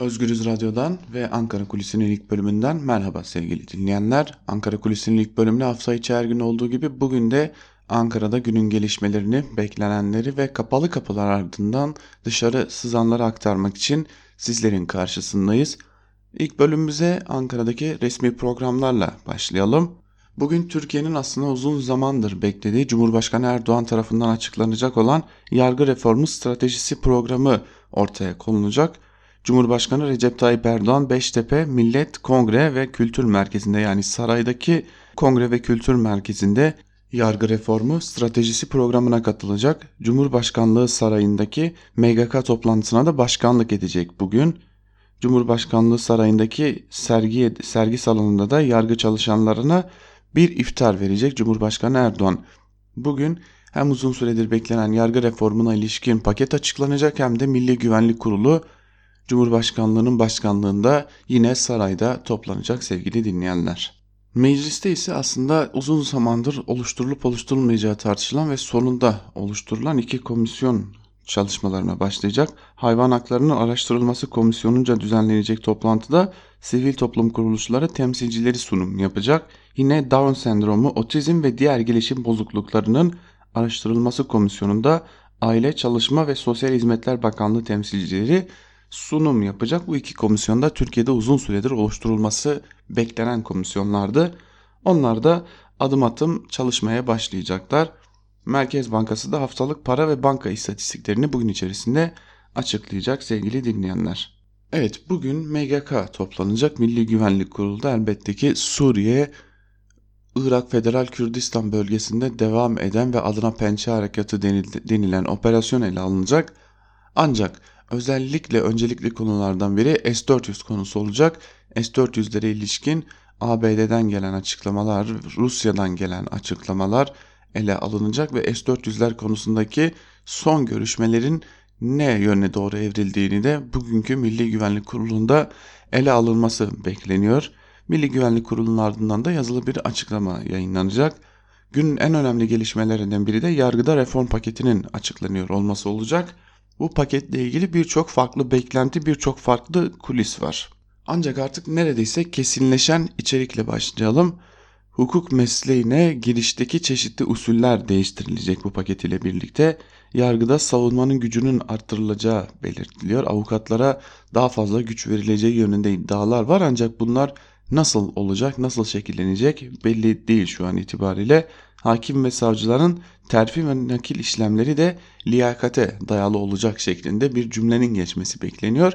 Özgürüz Radyo'dan ve Ankara Kulisi'nin ilk bölümünden merhaba sevgili dinleyenler. Ankara Kulisi'nin ilk bölümüne hafta içi her gün olduğu gibi bugün de Ankara'da günün gelişmelerini, beklenenleri ve kapalı kapılar ardından dışarı sızanları aktarmak için sizlerin karşısındayız. İlk bölümümüze Ankara'daki resmi programlarla başlayalım. Bugün Türkiye'nin aslında uzun zamandır beklediği Cumhurbaşkanı Erdoğan tarafından açıklanacak olan yargı reformu stratejisi programı ortaya konulacak. Cumhurbaşkanı Recep Tayyip Erdoğan Beştepe Millet Kongre ve Kültür Merkezi'nde yani saraydaki Kongre ve Kültür Merkezi'nde yargı reformu stratejisi programına katılacak. Cumhurbaşkanlığı Sarayı'ndaki MGK toplantısına da başkanlık edecek bugün. Cumhurbaşkanlığı Sarayı'ndaki sergi, sergi salonunda da yargı çalışanlarına bir iftar verecek Cumhurbaşkanı Erdoğan. Bugün hem uzun süredir beklenen yargı reformuna ilişkin paket açıklanacak hem de Milli Güvenlik Kurulu Cumhurbaşkanlığının başkanlığında yine sarayda toplanacak sevgili dinleyenler. Mecliste ise aslında uzun zamandır oluşturulup oluşturulmayacağı tartışılan ve sonunda oluşturulan iki komisyon çalışmalarına başlayacak. Hayvan haklarının araştırılması komisyonunca düzenlenecek toplantıda sivil toplum kuruluşları temsilcileri sunum yapacak. Yine Down sendromu, otizm ve diğer gelişim bozukluklarının araştırılması komisyonunda Aile Çalışma ve Sosyal Hizmetler Bakanlığı temsilcileri sunum yapacak. Bu iki komisyonda Türkiye'de uzun süredir oluşturulması beklenen komisyonlardı. Onlar da adım adım çalışmaya başlayacaklar. Merkez Bankası da haftalık para ve banka istatistiklerini bugün içerisinde açıklayacak sevgili dinleyenler. Evet bugün MGK toplanacak. Milli Güvenlik Kurulu'da elbette ki Suriye, Irak Federal Kürdistan bölgesinde devam eden ve adına Pençe Harekatı denilen operasyon ele alınacak. Ancak özellikle öncelikli konulardan biri S-400 konusu olacak. S-400'lere ilişkin ABD'den gelen açıklamalar, Rusya'dan gelen açıklamalar ele alınacak ve S-400'ler konusundaki son görüşmelerin ne yöne doğru evrildiğini de bugünkü Milli Güvenlik Kurulu'nda ele alınması bekleniyor. Milli Güvenlik Kurulu'nun ardından da yazılı bir açıklama yayınlanacak. Günün en önemli gelişmelerinden biri de yargıda reform paketinin açıklanıyor olması olacak. Bu paketle ilgili birçok farklı beklenti, birçok farklı kulis var. Ancak artık neredeyse kesinleşen içerikle başlayalım. Hukuk mesleğine girişteki çeşitli usuller değiştirilecek bu paket ile birlikte. Yargıda savunmanın gücünün arttırılacağı belirtiliyor. Avukatlara daha fazla güç verileceği yönünde iddialar var ancak bunlar nasıl olacak, nasıl şekillenecek belli değil şu an itibariyle. Hakim ve savcıların terfi ve nakil işlemleri de liyakate dayalı olacak şeklinde bir cümlenin geçmesi bekleniyor.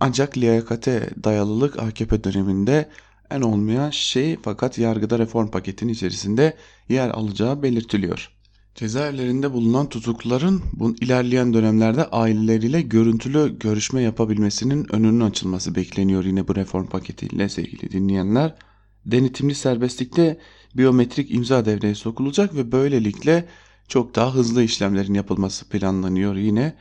Ancak liyakate dayalılık AKP döneminde en olmayan şey fakat yargıda reform paketinin içerisinde yer alacağı belirtiliyor. Cezaevlerinde bulunan tutukluların bu ilerleyen dönemlerde aileleriyle görüntülü görüşme yapabilmesinin önünün açılması bekleniyor yine bu reform paketiyle sevgili dinleyenler. Denetimli serbestlikte biyometrik imza devreye sokulacak ve böylelikle çok daha hızlı işlemlerin yapılması planlanıyor yine.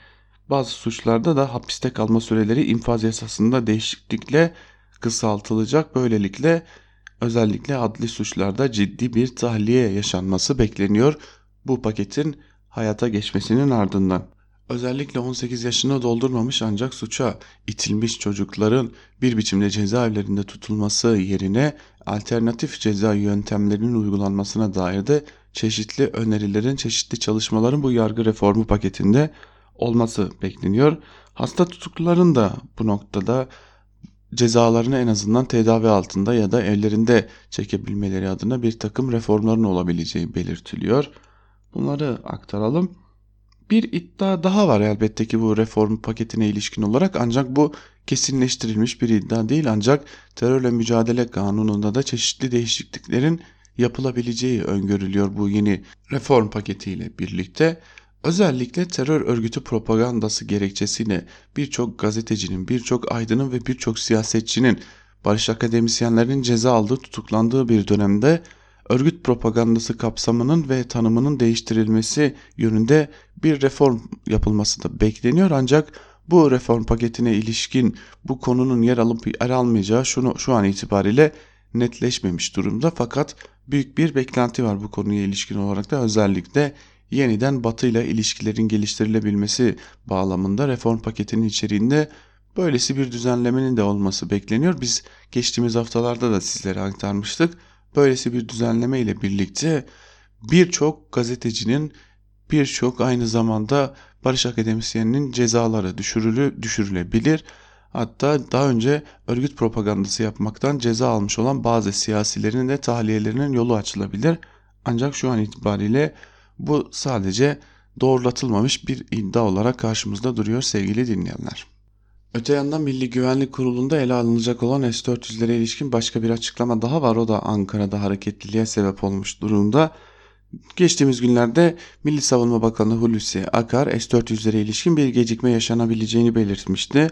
Bazı suçlarda da hapiste kalma süreleri infaz yasasında değişiklikle kısaltılacak. Böylelikle özellikle adli suçlarda ciddi bir tahliye yaşanması bekleniyor bu paketin hayata geçmesinin ardından. Özellikle 18 yaşını doldurmamış ancak suça itilmiş çocukların bir biçimde cezaevlerinde tutulması yerine alternatif ceza yöntemlerinin uygulanmasına dair de çeşitli önerilerin, çeşitli çalışmaların bu yargı reformu paketinde olması bekleniyor. Hasta tutukluların da bu noktada cezalarını en azından tedavi altında ya da evlerinde çekebilmeleri adına bir takım reformların olabileceği belirtiliyor. Bunları aktaralım. Bir iddia daha var elbette ki bu reform paketine ilişkin olarak ancak bu kesinleştirilmiş bir iddia değil ancak terörle mücadele kanununda da çeşitli değişikliklerin yapılabileceği öngörülüyor bu yeni reform paketiyle birlikte. Özellikle terör örgütü propagandası gerekçesiyle birçok gazetecinin, birçok aydının ve birçok siyasetçinin, barış akademisyenlerinin ceza aldığı, tutuklandığı bir dönemde örgüt propagandası kapsamının ve tanımının değiştirilmesi yönünde bir reform yapılması da bekleniyor ancak bu reform paketine ilişkin bu konunun yer alıp yer almayacağı şunu şu an itibariyle netleşmemiş durumda fakat büyük bir beklenti var bu konuya ilişkin olarak da özellikle yeniden Batı ile ilişkilerin geliştirilebilmesi bağlamında reform paketinin içeriğinde Böylesi bir düzenlemenin de olması bekleniyor. Biz geçtiğimiz haftalarda da sizlere aktarmıştık. Böylesi bir düzenleme ile birlikte birçok gazetecinin birçok aynı zamanda barış akademisyeninin cezaları düşürülü düşürülebilir. Hatta daha önce örgüt propagandası yapmaktan ceza almış olan bazı siyasilerin de tahliyelerinin yolu açılabilir. Ancak şu an itibariyle bu sadece doğrulatılmamış bir iddia olarak karşımızda duruyor sevgili dinleyenler. Öte yandan Milli Güvenlik Kurulu'nda ele alınacak olan S-400'lere ilişkin başka bir açıklama daha var. O da Ankara'da hareketliliğe sebep olmuş durumda. Geçtiğimiz günlerde Milli Savunma Bakanı Hulusi Akar S-400'lere ilişkin bir gecikme yaşanabileceğini belirtmişti.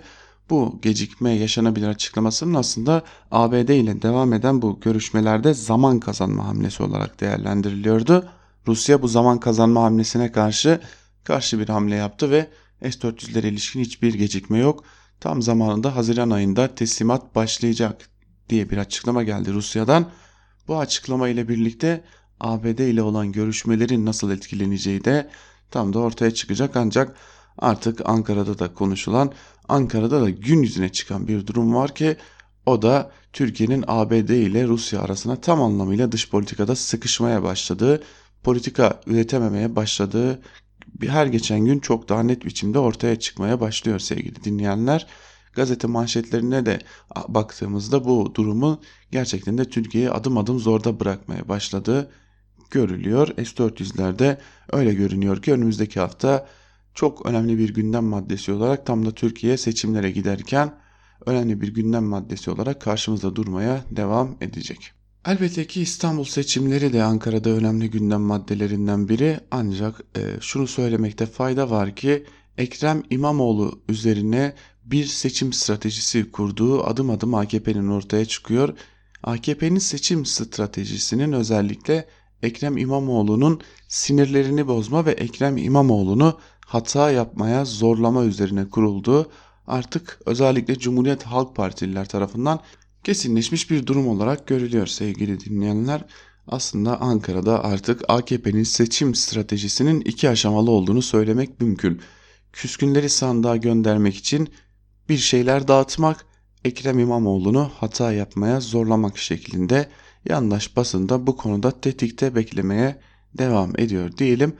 Bu gecikme yaşanabilir açıklamasının aslında ABD ile devam eden bu görüşmelerde zaman kazanma hamlesi olarak değerlendiriliyordu. Rusya bu zaman kazanma hamlesine karşı karşı bir hamle yaptı ve S-400'lere ilişkin hiçbir gecikme yok. Tam zamanında Haziran ayında teslimat başlayacak diye bir açıklama geldi Rusya'dan. Bu açıklama ile birlikte ABD ile olan görüşmelerin nasıl etkileneceği de tam da ortaya çıkacak ancak artık Ankara'da da konuşulan, Ankara'da da gün yüzüne çıkan bir durum var ki o da Türkiye'nin ABD ile Rusya arasına tam anlamıyla dış politikada sıkışmaya başladığı, politika üretememeye başladığı her geçen gün çok daha net biçimde ortaya çıkmaya başlıyor sevgili dinleyenler. Gazete manşetlerine de baktığımızda bu durumu gerçekten de Türkiye'yi adım adım zorda bırakmaya başladığı görülüyor. S-400'lerde öyle görünüyor ki önümüzdeki hafta çok önemli bir gündem maddesi olarak tam da Türkiye seçimlere giderken önemli bir gündem maddesi olarak karşımızda durmaya devam edecek. Elbette ki İstanbul seçimleri de Ankara'da önemli gündem maddelerinden biri ancak e, şunu söylemekte fayda var ki Ekrem İmamoğlu üzerine bir seçim stratejisi kurduğu adım adım AKP'nin ortaya çıkıyor. AKP'nin seçim stratejisinin özellikle Ekrem İmamoğlu'nun sinirlerini bozma ve Ekrem İmamoğlu'nu hata yapmaya zorlama üzerine kurulduğu artık özellikle Cumhuriyet Halk Partililer tarafından kesinleşmiş bir durum olarak görülüyor sevgili dinleyenler. Aslında Ankara'da artık AKP'nin seçim stratejisinin iki aşamalı olduğunu söylemek mümkün. Küskünleri sandığa göndermek için bir şeyler dağıtmak, Ekrem İmamoğlu'nu hata yapmaya zorlamak şeklinde yandaş basında bu konuda tetikte beklemeye devam ediyor diyelim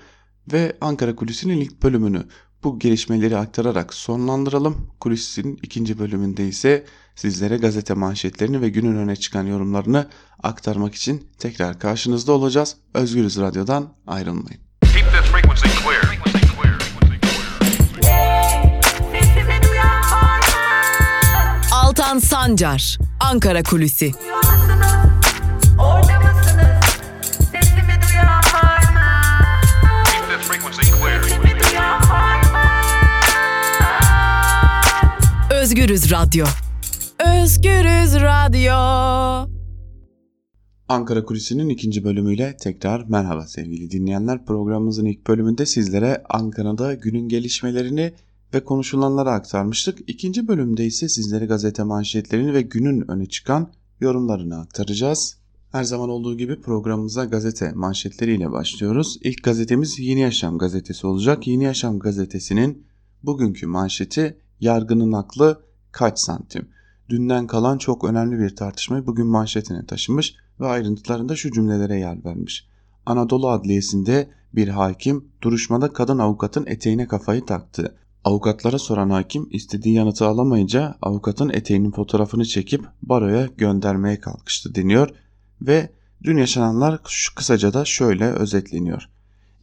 ve Ankara Kulisi'nin ilk bölümünü bu gelişmeleri aktararak sonlandıralım. Kulisin ikinci bölümünde ise sizlere gazete manşetlerini ve günün öne çıkan yorumlarını aktarmak için tekrar karşınızda olacağız. Özgürüz Radyo'dan ayrılmayın. Altan Sancar, Ankara Kulüsi. Özgürüz Radyo. Özgürüz Radyo. Ankara Kulisi'nin ikinci bölümüyle tekrar merhaba sevgili dinleyenler. Programımızın ilk bölümünde sizlere Ankara'da günün gelişmelerini ve konuşulanları aktarmıştık. İkinci bölümde ise sizlere gazete manşetlerini ve günün öne çıkan yorumlarını aktaracağız. Her zaman olduğu gibi programımıza gazete manşetleriyle başlıyoruz. İlk gazetemiz Yeni Yaşam gazetesi olacak. Yeni Yaşam gazetesinin bugünkü manşeti yargının aklı kaç santim? Dünden kalan çok önemli bir tartışmayı bugün manşetine taşımış ve ayrıntılarında şu cümlelere yer vermiş. Anadolu Adliyesi'nde bir hakim duruşmada kadın avukatın eteğine kafayı taktı. Avukatlara soran hakim istediği yanıtı alamayınca avukatın eteğinin fotoğrafını çekip baroya göndermeye kalkıştı deniyor ve dün yaşananlar şu kısaca da şöyle özetleniyor.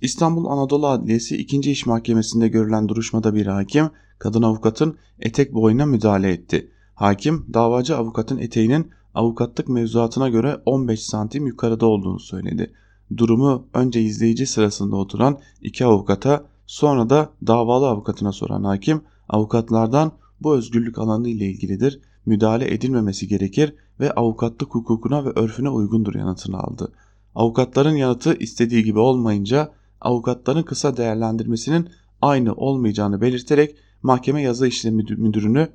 İstanbul Anadolu Adliyesi 2. İş Mahkemesi'nde görülen duruşmada bir hakim kadın avukatın etek boyuna müdahale etti. Hakim davacı avukatın eteğinin avukatlık mevzuatına göre 15 santim yukarıda olduğunu söyledi. Durumu önce izleyici sırasında oturan iki avukata sonra da davalı avukatına soran hakim avukatlardan bu özgürlük alanı ile ilgilidir, müdahale edilmemesi gerekir ve avukatlık hukukuna ve örfüne uygundur yanıtını aldı. Avukatların yanıtı istediği gibi olmayınca avukatların kısa değerlendirmesinin aynı olmayacağını belirterek mahkeme yazı işlemi müdürünü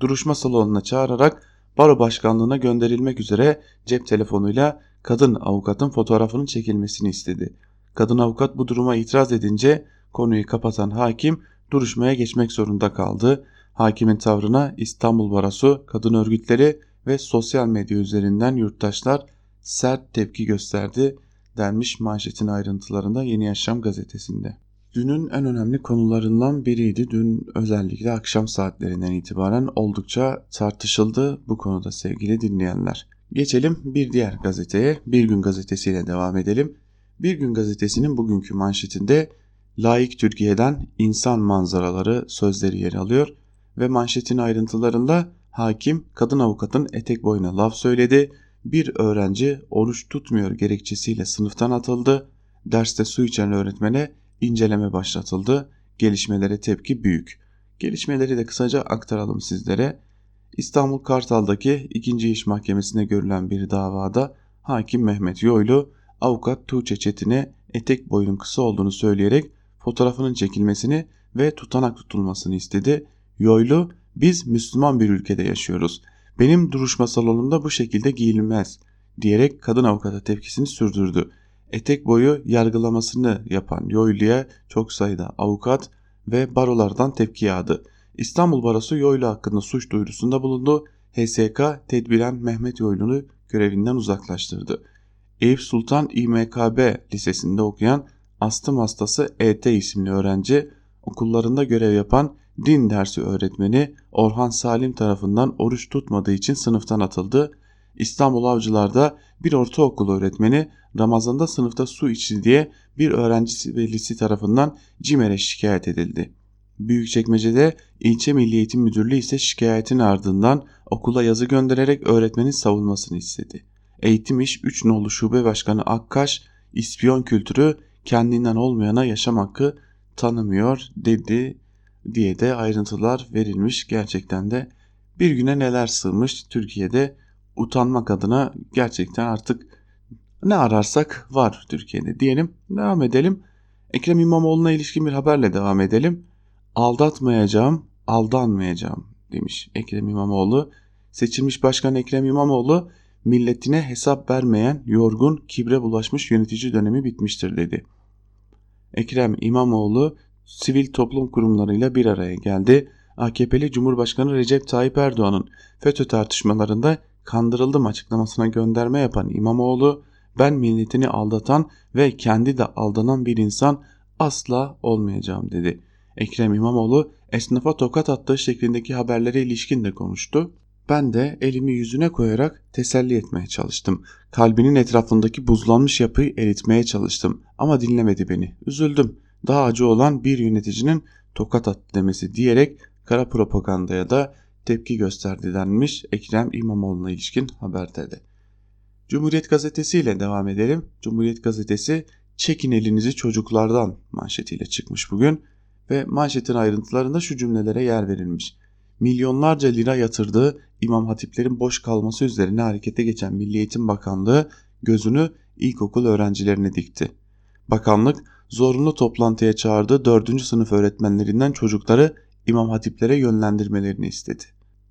duruşma salonuna çağırarak baro başkanlığına gönderilmek üzere cep telefonuyla kadın avukatın fotoğrafının çekilmesini istedi. Kadın avukat bu duruma itiraz edince konuyu kapatan hakim duruşmaya geçmek zorunda kaldı. Hakimin tavrına İstanbul Barosu, kadın örgütleri ve sosyal medya üzerinden yurttaşlar sert tepki gösterdi denmiş manşetin ayrıntılarında Yeni Yaşam gazetesinde. Dünün en önemli konularından biriydi. Dün özellikle akşam saatlerinden itibaren oldukça tartışıldı bu konuda sevgili dinleyenler. Geçelim bir diğer gazeteye. Bir Gün gazetesiyle devam edelim. Bir Gün gazetesinin bugünkü manşetinde Layık Türkiye'den insan manzaraları sözleri yer alıyor ve manşetin ayrıntılarında hakim kadın avukatın etek boyuna laf söyledi. Bir öğrenci oruç tutmuyor gerekçesiyle sınıftan atıldı. Derste su içen öğretmene inceleme başlatıldı. Gelişmelere tepki büyük. Gelişmeleri de kısaca aktaralım sizlere. İstanbul Kartal'daki 2. İş Mahkemesi'nde görülen bir davada hakim Mehmet Yoylu avukat Tuğçe Çetin'e etek boyunun kısa olduğunu söyleyerek fotoğrafının çekilmesini ve tutanak tutulmasını istedi. Yoylu biz Müslüman bir ülkede yaşıyoruz. Benim duruşma salonumda bu şekilde giyilmez diyerek kadın avukata tepkisini sürdürdü. Etek boyu yargılamasını yapan Yoylu'ya çok sayıda avukat ve barolardan tepki yağdı. İstanbul Barosu Yoylu hakkında suç duyurusunda bulundu. HSK tedbiren Mehmet Yoylu'nu görevinden uzaklaştırdı. Eyüp Sultan İMKB Lisesi'nde okuyan astım hastası ET isimli öğrenci okullarında görev yapan din dersi öğretmeni Orhan Salim tarafından oruç tutmadığı için sınıftan atıldı. İstanbul Avcılar'da bir ortaokul öğretmeni Ramazan'da sınıfta su içti diye bir öğrencisi velisi tarafından CİMER'e şikayet edildi. Büyükçekmece'de ilçe Milli Eğitim Müdürlüğü ise şikayetin ardından okula yazı göndererek öğretmenin savunmasını istedi. Eğitim İş 3 nolu şube başkanı Akkaş, ispiyon kültürü kendinden olmayana yaşam hakkı tanımıyor dedi diye de ayrıntılar verilmiş. Gerçekten de bir güne neler sığmış Türkiye'de utanmak adına gerçekten artık ne ararsak var Türkiye'de diyelim. Devam edelim. Ekrem İmamoğlu'na ilişkin bir haberle devam edelim. Aldatmayacağım, aldanmayacağım demiş Ekrem İmamoğlu. Seçilmiş başkan Ekrem İmamoğlu milletine hesap vermeyen, yorgun, kibre bulaşmış yönetici dönemi bitmiştir dedi. Ekrem İmamoğlu sivil toplum kurumlarıyla bir araya geldi. AKP'li Cumhurbaşkanı Recep Tayyip Erdoğan'ın FETÖ tartışmalarında kandırıldım açıklamasına gönderme yapan İmamoğlu, ben milletini aldatan ve kendi de aldanan bir insan asla olmayacağım dedi. Ekrem İmamoğlu esnafa tokat attığı şeklindeki haberlere ilişkin de konuştu. Ben de elimi yüzüne koyarak teselli etmeye çalıştım. Kalbinin etrafındaki buzlanmış yapıyı eritmeye çalıştım ama dinlemedi beni. Üzüldüm. Daha acı olan bir yöneticinin tokat attı demesi diyerek kara propagandaya da tepki gösterdi denmiş Ekrem İmamoğlu'na ilişkin haberde de. Cumhuriyet Gazetesi ile devam edelim. Cumhuriyet Gazetesi çekin elinizi çocuklardan manşetiyle çıkmış bugün ve manşetin ayrıntılarında şu cümlelere yer verilmiş. Milyonlarca lira yatırdığı imam hatiplerin boş kalması üzerine harekete geçen Milli Eğitim Bakanlığı gözünü ilkokul öğrencilerine dikti. Bakanlık zorunlu toplantıya çağırdığı 4. sınıf öğretmenlerinden çocukları imam hatiplere yönlendirmelerini istedi.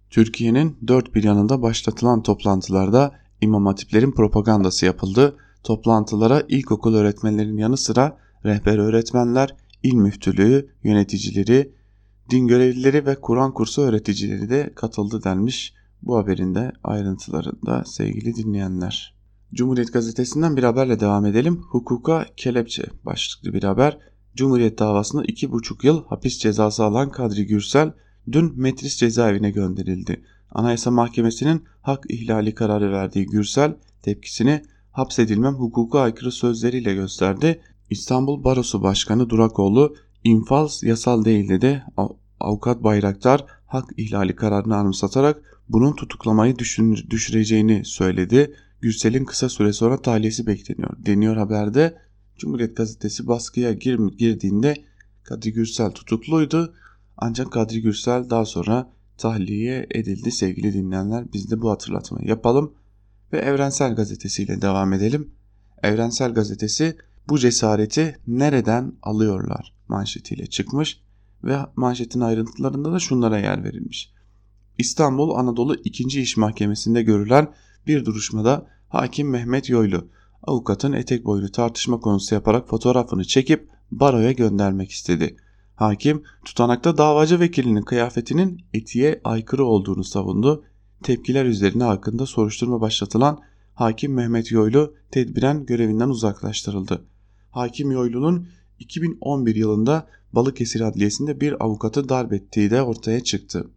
Türkiye'nin dört bir yanında başlatılan toplantılarda imam hatiplerin propagandası yapıldı. Toplantılara ilkokul öğretmenlerinin yanı sıra rehber öğretmenler, il müftülüğü, yöneticileri, din görevlileri ve Kur'an kursu öğreticileri de katıldı denmiş bu haberin de ayrıntılarında sevgili dinleyenler. Cumhuriyet gazetesinden bir haberle devam edelim. Hukuka kelepçe başlıklı bir haber. Cumhuriyet davasında 2,5 yıl hapis cezası alan Kadri Gürsel dün Metris cezaevine gönderildi. Anayasa Mahkemesi'nin hak ihlali kararı verdiği Gürsel tepkisini hapsedilmem hukuka aykırı sözleriyle gösterdi. İstanbul Barosu Başkanı Durakoğlu infaz yasal değil dedi. Avukat Bayraktar hak ihlali kararını anımsatarak bunun tutuklamayı düşüreceğini söyledi. Gürsel'in kısa süre sonra tahliyesi bekleniyor deniyor haberde. Cumhuriyet gazetesi baskıya gir, girdiğinde Kadri Gürsel tutukluydu. Ancak Kadri Gürsel daha sonra tahliye edildi sevgili dinleyenler. Biz de bu hatırlatmayı yapalım ve Evrensel Gazetesi ile devam edelim. Evrensel Gazetesi bu cesareti nereden alıyorlar manşetiyle çıkmış ve manşetin ayrıntılarında da şunlara yer verilmiş. İstanbul Anadolu 2. İş Mahkemesi'nde görülen bir duruşmada hakim Mehmet Yoylu avukatın etek boylu tartışma konusu yaparak fotoğrafını çekip baroya göndermek istedi. Hakim tutanakta davacı vekilinin kıyafetinin etiğe aykırı olduğunu savundu. Tepkiler üzerine hakkında soruşturma başlatılan Hakim Mehmet Yoylu tedbiren görevinden uzaklaştırıldı. Hakim Yoylu'nun 2011 yılında Balıkesir Adliyesi'nde bir avukatı darp ettiği de ortaya çıktı.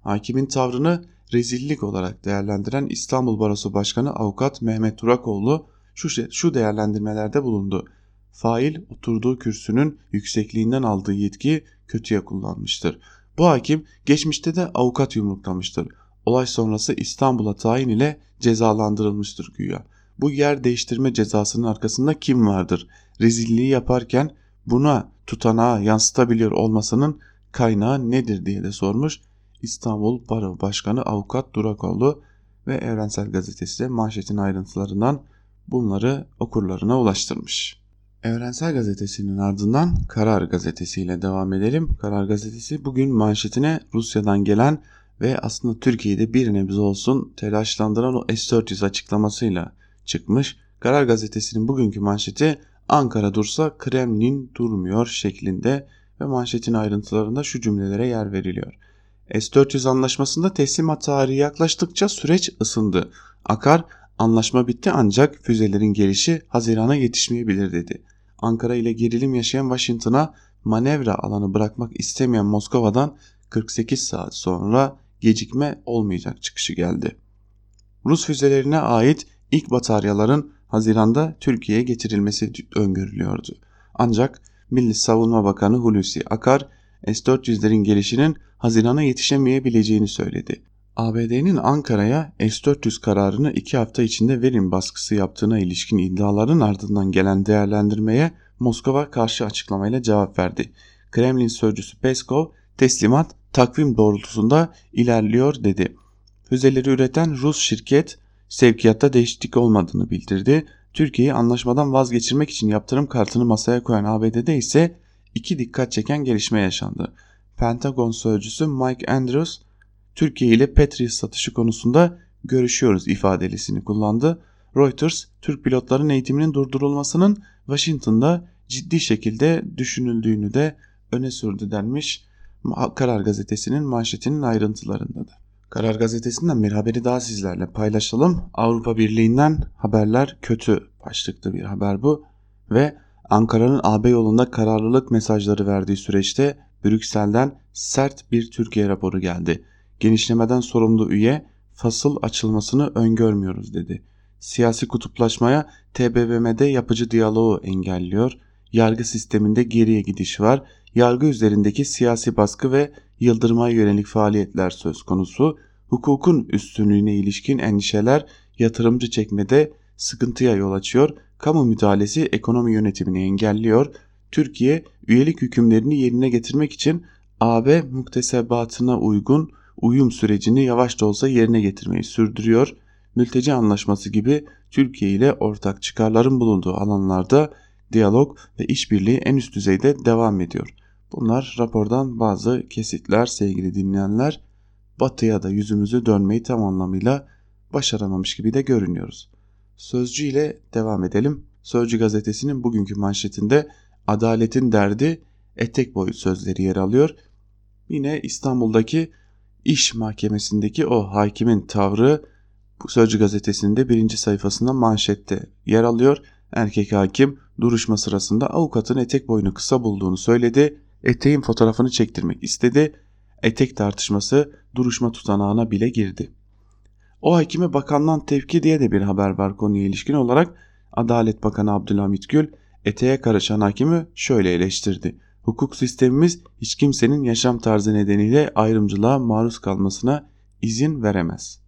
Hakimin tavrını rezillik olarak değerlendiren İstanbul Barosu Başkanı Avukat Mehmet Durakoğlu şu, şu değerlendirmelerde bulundu. Fail oturduğu kürsünün yüksekliğinden aldığı yetkiyi kötüye kullanmıştır. Bu hakim geçmişte de avukat yumruklamıştır. Olay sonrası İstanbul'a tayin ile cezalandırılmıştır güya. Bu yer değiştirme cezasının arkasında kim vardır? Rezilliği yaparken buna tutanağa yansıtabiliyor olmasının kaynağı nedir diye de sormuş. İstanbul Baro Başkanı Avukat Durakoğlu ve Evrensel Gazetesi de manşetin ayrıntılarından bunları okurlarına ulaştırmış. Evrensel Gazetesi'nin ardından Karar Gazetesi ile devam edelim. Karar Gazetesi bugün manşetine Rusya'dan gelen ve aslında Türkiye'de bir nebze olsun telaşlandıran o S-400 açıklamasıyla çıkmış. Karar Gazetesi'nin bugünkü manşeti Ankara dursa Kremlin durmuyor şeklinde ve manşetin ayrıntılarında şu cümlelere yer veriliyor. S-400 anlaşmasında teslimat tarihi yaklaştıkça süreç ısındı. Akar anlaşma bitti ancak füzelerin gelişi Haziran'a yetişmeyebilir dedi. Ankara ile gerilim yaşayan Washington'a manevra alanı bırakmak istemeyen Moskova'dan 48 saat sonra gecikme olmayacak çıkışı geldi. Rus füzelerine ait ilk bataryaların Haziran'da Türkiye'ye getirilmesi öngörülüyordu. Ancak Milli Savunma Bakanı Hulusi Akar S-400'lerin gelişinin Haziran'a yetişemeyebileceğini söyledi. ABD'nin Ankara'ya S-400 kararını iki hafta içinde verin baskısı yaptığına ilişkin iddiaların ardından gelen değerlendirmeye Moskova karşı açıklamayla cevap verdi. Kremlin sözcüsü Peskov teslimat takvim doğrultusunda ilerliyor dedi. Füzeleri üreten Rus şirket sevkiyatta değişiklik olmadığını bildirdi. Türkiye'yi anlaşmadan vazgeçirmek için yaptırım kartını masaya koyan ABD'de ise iki dikkat çeken gelişme yaşandı. Pentagon sözcüsü Mike Andrews, Türkiye ile Patriot satışı konusunda görüşüyoruz ifadelisini kullandı. Reuters, Türk pilotların eğitiminin durdurulmasının Washington'da ciddi şekilde düşünüldüğünü de öne sürdü denmiş Karar Gazetesi'nin manşetinin ayrıntılarında da. Karar Gazetesi'nden bir haberi daha sizlerle paylaşalım. Avrupa Birliği'nden haberler kötü başlıklı bir haber bu ve Ankara'nın AB yolunda kararlılık mesajları verdiği süreçte Brüksel'den sert bir Türkiye raporu geldi. Genişlemeden sorumlu üye fasıl açılmasını öngörmüyoruz dedi. Siyasi kutuplaşmaya TBMM'de yapıcı diyaloğu engelliyor. Yargı sisteminde geriye gidiş var. Yargı üzerindeki siyasi baskı ve yıldırmaya yönelik faaliyetler söz konusu. Hukukun üstünlüğüne ilişkin endişeler yatırımcı çekmede sıkıntıya yol açıyor. Kamu müdahalesi ekonomi yönetimini engelliyor. Türkiye üyelik hükümlerini yerine getirmek için AB muktesebatına uygun uyum sürecini yavaş da olsa yerine getirmeyi sürdürüyor. Mülteci anlaşması gibi Türkiye ile ortak çıkarların bulunduğu alanlarda diyalog ve işbirliği en üst düzeyde devam ediyor. Bunlar rapordan bazı kesitler sevgili dinleyenler. Batıya da yüzümüzü dönmeyi tam anlamıyla başaramamış gibi de görünüyoruz. Sözcü ile devam edelim. Sözcü gazetesinin bugünkü manşetinde adaletin derdi etek boyu sözleri yer alıyor. Yine İstanbul'daki iş mahkemesindeki o hakimin tavrı bu Sözcü gazetesinde birinci sayfasında manşette yer alıyor. Erkek hakim duruşma sırasında avukatın etek boyunu kısa bulduğunu söyledi. Eteğin fotoğrafını çektirmek istedi. Etek tartışması duruşma tutanağına bile girdi. O hakime bakandan tevki diye de bir haber var konuya ilişkin olarak. Adalet Bakanı Abdülhamit Gül eteğe karışan hakimi şöyle eleştirdi. Hukuk sistemimiz hiç kimsenin yaşam tarzı nedeniyle ayrımcılığa maruz kalmasına izin veremez.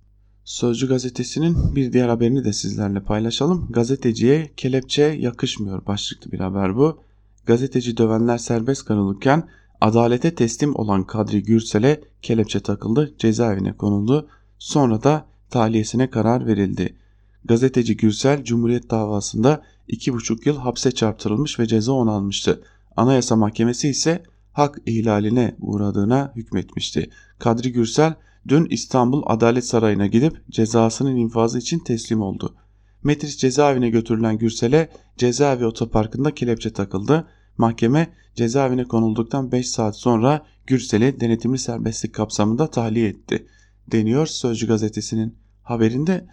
Sözcü gazetesinin bir diğer haberini de sizlerle paylaşalım. Gazeteciye kelepçe yakışmıyor başlıklı bir haber bu. Gazeteci dövenler serbest kalırken adalete teslim olan Kadri Gürsel'e kelepçe takıldı, cezaevine konuldu. Sonra da tahliyesine karar verildi. Gazeteci Gürsel Cumhuriyet davasında 2,5 yıl hapse çarptırılmış ve ceza onanmıştı. Anayasa Mahkemesi ise hak ihlaline uğradığına hükmetmişti. Kadri Gürsel dün İstanbul Adalet Sarayı'na gidip cezasının infazı için teslim oldu. Metris cezaevine götürülen Gürsel'e cezaevi otoparkında kelepçe takıldı. Mahkeme cezaevine konulduktan 5 saat sonra Gürsel'i denetimli serbestlik kapsamında tahliye etti deniyor Sözcü gazetesinin haberinde.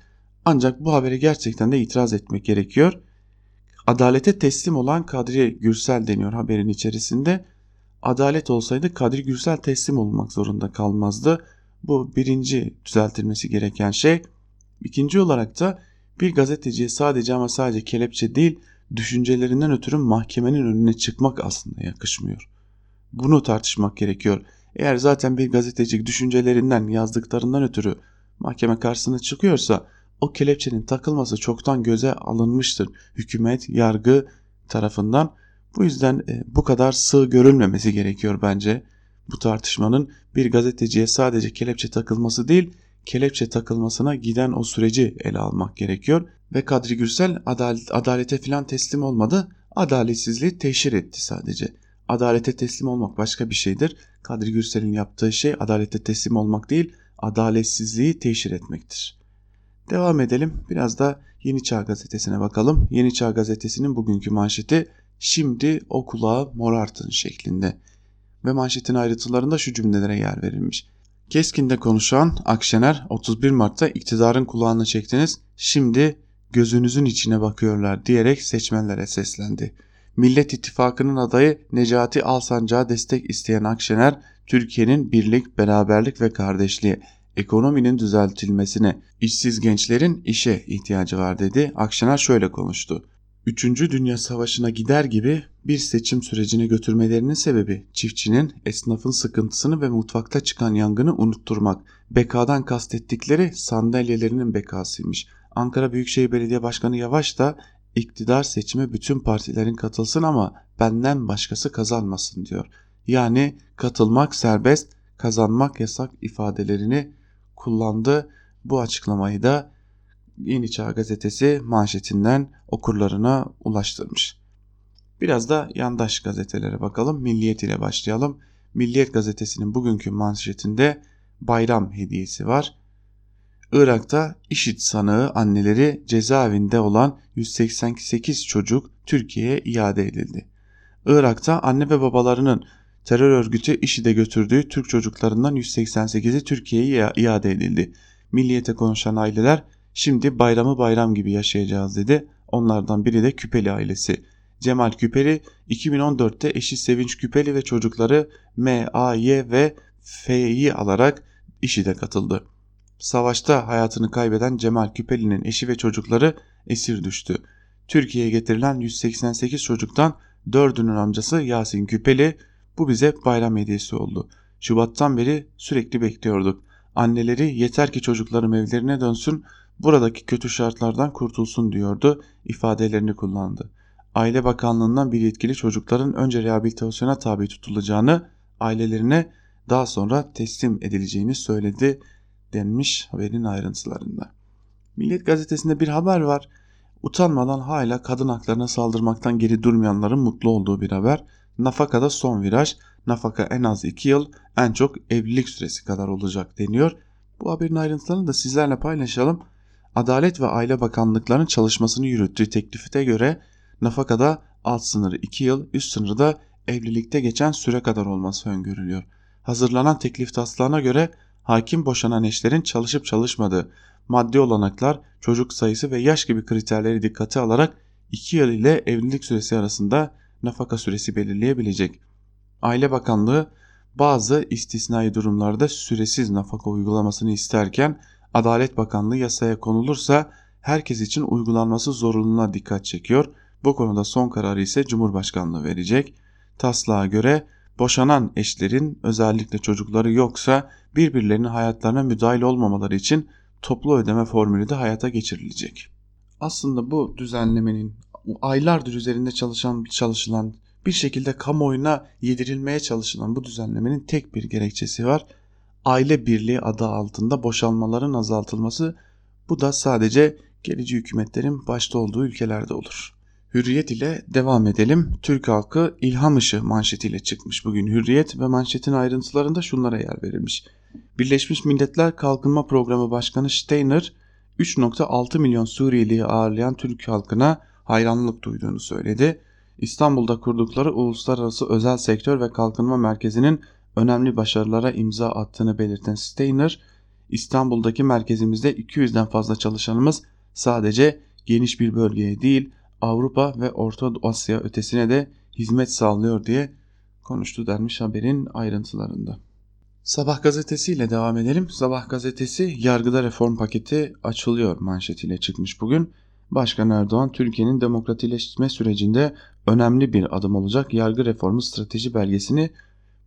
Ancak bu habere gerçekten de itiraz etmek gerekiyor. Adalete teslim olan Kadri Gürsel deniyor haberin içerisinde. Adalet olsaydı Kadri Gürsel teslim olmak zorunda kalmazdı. Bu birinci düzeltilmesi gereken şey. İkinci olarak da bir gazeteciye sadece ama sadece kelepçe değil düşüncelerinden ötürü mahkemenin önüne çıkmak aslında yakışmıyor. Bunu tartışmak gerekiyor. Eğer zaten bir gazeteci düşüncelerinden yazdıklarından ötürü mahkeme karşısına çıkıyorsa o kelepçenin takılması çoktan göze alınmıştır hükümet, yargı tarafından. Bu yüzden e, bu kadar sığ görülmemesi gerekiyor bence. Bu tartışmanın bir gazeteciye sadece kelepçe takılması değil, kelepçe takılmasına giden o süreci ele almak gerekiyor. Ve Kadri Gürsel adalet, adalete filan teslim olmadı, adaletsizliği teşhir etti sadece. Adalete teslim olmak başka bir şeydir. Kadri Gürsel'in yaptığı şey adalete teslim olmak değil, adaletsizliği teşhir etmektir. Devam edelim. Biraz da Yeni Çağ Gazetesi'ne bakalım. Yeni Çağ Gazetesi'nin bugünkü manşeti şimdi o kulağı morartın şeklinde. Ve manşetin ayrıntılarında şu cümlelere yer verilmiş. Keskin'de konuşan Akşener 31 Mart'ta iktidarın kulağını çektiniz şimdi gözünüzün içine bakıyorlar diyerek seçmenlere seslendi. Millet İttifakı'nın adayı Necati Alsancak'a destek isteyen Akşener, Türkiye'nin birlik, beraberlik ve kardeşliği, ekonominin düzeltilmesine, işsiz gençlerin işe ihtiyacı var dedi. Akşener şöyle konuştu. Üçüncü Dünya Savaşı'na gider gibi bir seçim sürecine götürmelerinin sebebi çiftçinin, esnafın sıkıntısını ve mutfakta çıkan yangını unutturmak. Bekadan kastettikleri sandalyelerinin bekasıymış. Ankara Büyükşehir Belediye Başkanı Yavaş da iktidar seçime bütün partilerin katılsın ama benden başkası kazanmasın diyor. Yani katılmak serbest, kazanmak yasak ifadelerini kullandı. Bu açıklamayı da Yeni Çağ Gazetesi manşetinden okurlarına ulaştırmış. Biraz da yandaş gazetelere bakalım. Milliyet ile başlayalım. Milliyet gazetesinin bugünkü manşetinde bayram hediyesi var. Irak'ta IŞİD sanığı anneleri cezaevinde olan 188 çocuk Türkiye'ye iade edildi. Irak'ta anne ve babalarının terör örgütü IŞİD'e götürdüğü Türk çocuklarından 188'i Türkiye'ye iade edildi. Milliyete konuşan aileler şimdi bayramı bayram gibi yaşayacağız dedi. Onlardan biri de Küpeli ailesi. Cemal Küpeli 2014'te eşi Sevinç Küpeli ve çocukları M, A, Y ve F'yi alarak IŞİD'e katıldı. Savaşta hayatını kaybeden Cemal Küpeli'nin eşi ve çocukları esir düştü. Türkiye'ye getirilen 188 çocuktan 4'ünün amcası Yasin Küpeli bu bize bayram hediyesi oldu. Şubattan beri sürekli bekliyorduk. Anneleri yeter ki çocuklarım evlerine dönsün, buradaki kötü şartlardan kurtulsun diyordu, ifadelerini kullandı. Aile Bakanlığı'ndan bir yetkili çocukların önce rehabilitasyona tabi tutulacağını, ailelerine daha sonra teslim edileceğini söyledi denmiş haberin ayrıntılarında. Milliyet gazetesinde bir haber var. Utanmadan hala kadın haklarına saldırmaktan geri durmayanların mutlu olduğu bir haber. Nafakada son viraj. Nafaka en az 2 yıl, en çok evlilik süresi kadar olacak deniyor. Bu haberin ayrıntılarını da sizlerle paylaşalım. Adalet ve Aile Bakanlıklarının çalışmasını yürüttüğü teklifte göre nafakada alt sınırı 2 yıl, üst sınırı da evlilikte geçen süre kadar olması öngörülüyor. Hazırlanan teklif taslağına göre hakim boşanan eşlerin çalışıp çalışmadığı, maddi olanaklar, çocuk sayısı ve yaş gibi kriterleri dikkate alarak 2 yıl ile evlilik süresi arasında nafaka süresi belirleyebilecek. Aile Bakanlığı bazı istisnai durumlarda süresiz nafaka uygulamasını isterken Adalet Bakanlığı yasaya konulursa herkes için uygulanması zorunluluğuna dikkat çekiyor. Bu konuda son kararı ise Cumhurbaşkanlığı verecek. Taslağa göre boşanan eşlerin özellikle çocukları yoksa birbirlerinin hayatlarına müdahil olmamaları için toplu ödeme formülü de hayata geçirilecek. Aslında bu düzenlemenin aylardır üzerinde çalışan çalışılan bir şekilde kamuoyuna yedirilmeye çalışılan bu düzenlemenin tek bir gerekçesi var. Aile birliği adı altında boşalmaların azaltılması. Bu da sadece gerici hükümetlerin başta olduğu ülkelerde olur. Hürriyet ile devam edelim. Türk halkı ilham ışığı manşetiyle çıkmış bugün Hürriyet ve manşetin ayrıntılarında şunlara yer verilmiş. Birleşmiş Milletler Kalkınma Programı Başkanı Steiner 3.6 milyon Suriyeliyi ağırlayan Türk halkına hayranlık duyduğunu söyledi. İstanbul'da kurdukları Uluslararası Özel Sektör ve Kalkınma Merkezi'nin önemli başarılara imza attığını belirten Steiner, İstanbul'daki merkezimizde 200'den fazla çalışanımız sadece geniş bir bölgeye değil Avrupa ve Orta Asya ötesine de hizmet sağlıyor diye konuştu denmiş haberin ayrıntılarında. Sabah gazetesiyle devam edelim. Sabah gazetesi yargıda reform paketi açılıyor manşetiyle çıkmış bugün. Başkan Erdoğan Türkiye'nin demokratileşme sürecinde önemli bir adım olacak yargı reformu strateji belgesini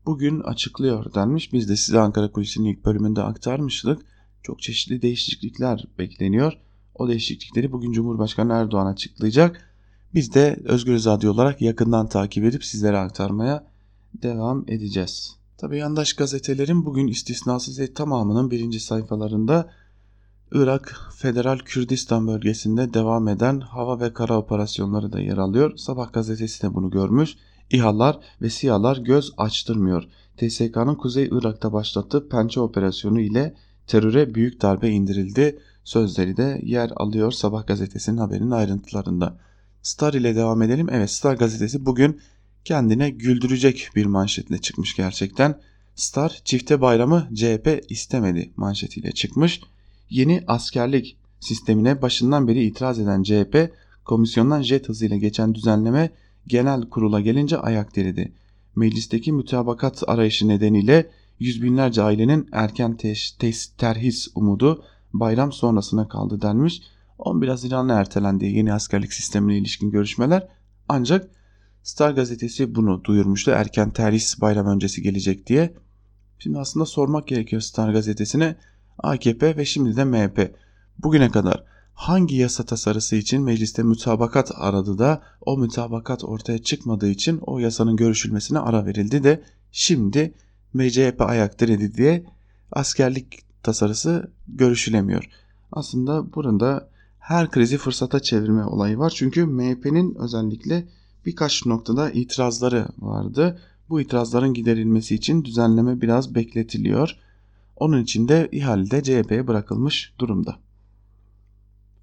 bugün açıklıyor denmiş. Biz de size Ankara Kulisi'nin ilk bölümünde aktarmıştık. Çok çeşitli değişiklikler bekleniyor. O değişiklikleri bugün Cumhurbaşkanı Erdoğan açıklayacak. Biz de Özgür Radyo olarak yakından takip edip sizlere aktarmaya devam edeceğiz. Tabi yandaş gazetelerin bugün istisnasız tamamının birinci sayfalarında Irak Federal Kürdistan bölgesinde devam eden hava ve kara operasyonları da yer alıyor. Sabah gazetesi de bunu görmüş. İHA'lar ve SİHA'lar göz açtırmıyor. TSK'nın Kuzey Irak'ta başlattığı pençe operasyonu ile teröre büyük darbe indirildi. Sözleri de yer alıyor Sabah gazetesinin haberinin ayrıntılarında. Star ile devam edelim. Evet Star gazetesi bugün kendine güldürecek bir manşetle çıkmış gerçekten. Star çifte bayramı CHP istemedi manşetiyle çıkmış. Yeni askerlik sistemine başından beri itiraz eden CHP komisyondan jet hızıyla geçen düzenleme genel kurula gelince ayak diridi. Meclisteki mütabakat arayışı nedeniyle yüz binlerce ailenin erken teş, terhis umudu bayram sonrasına kaldı denmiş. 11 Haziran'la ertelendi yeni askerlik sistemine ilişkin görüşmeler ancak Star gazetesi bunu duyurmuştu erken terhis bayram öncesi gelecek diye. Şimdi aslında sormak gerekiyor Star gazetesine AKP ve şimdi de MHP bugüne kadar hangi yasa tasarısı için mecliste mütabakat aradı da o mütabakat ortaya çıkmadığı için o yasanın görüşülmesine ara verildi de şimdi MCHP ayak diredi diye askerlik tasarısı görüşülemiyor. Aslında burada her krizi fırsata çevirme olayı var. Çünkü MHP'nin özellikle birkaç noktada itirazları vardı. Bu itirazların giderilmesi için düzenleme biraz bekletiliyor. Onun için de ihalede CHP'ye bırakılmış durumda.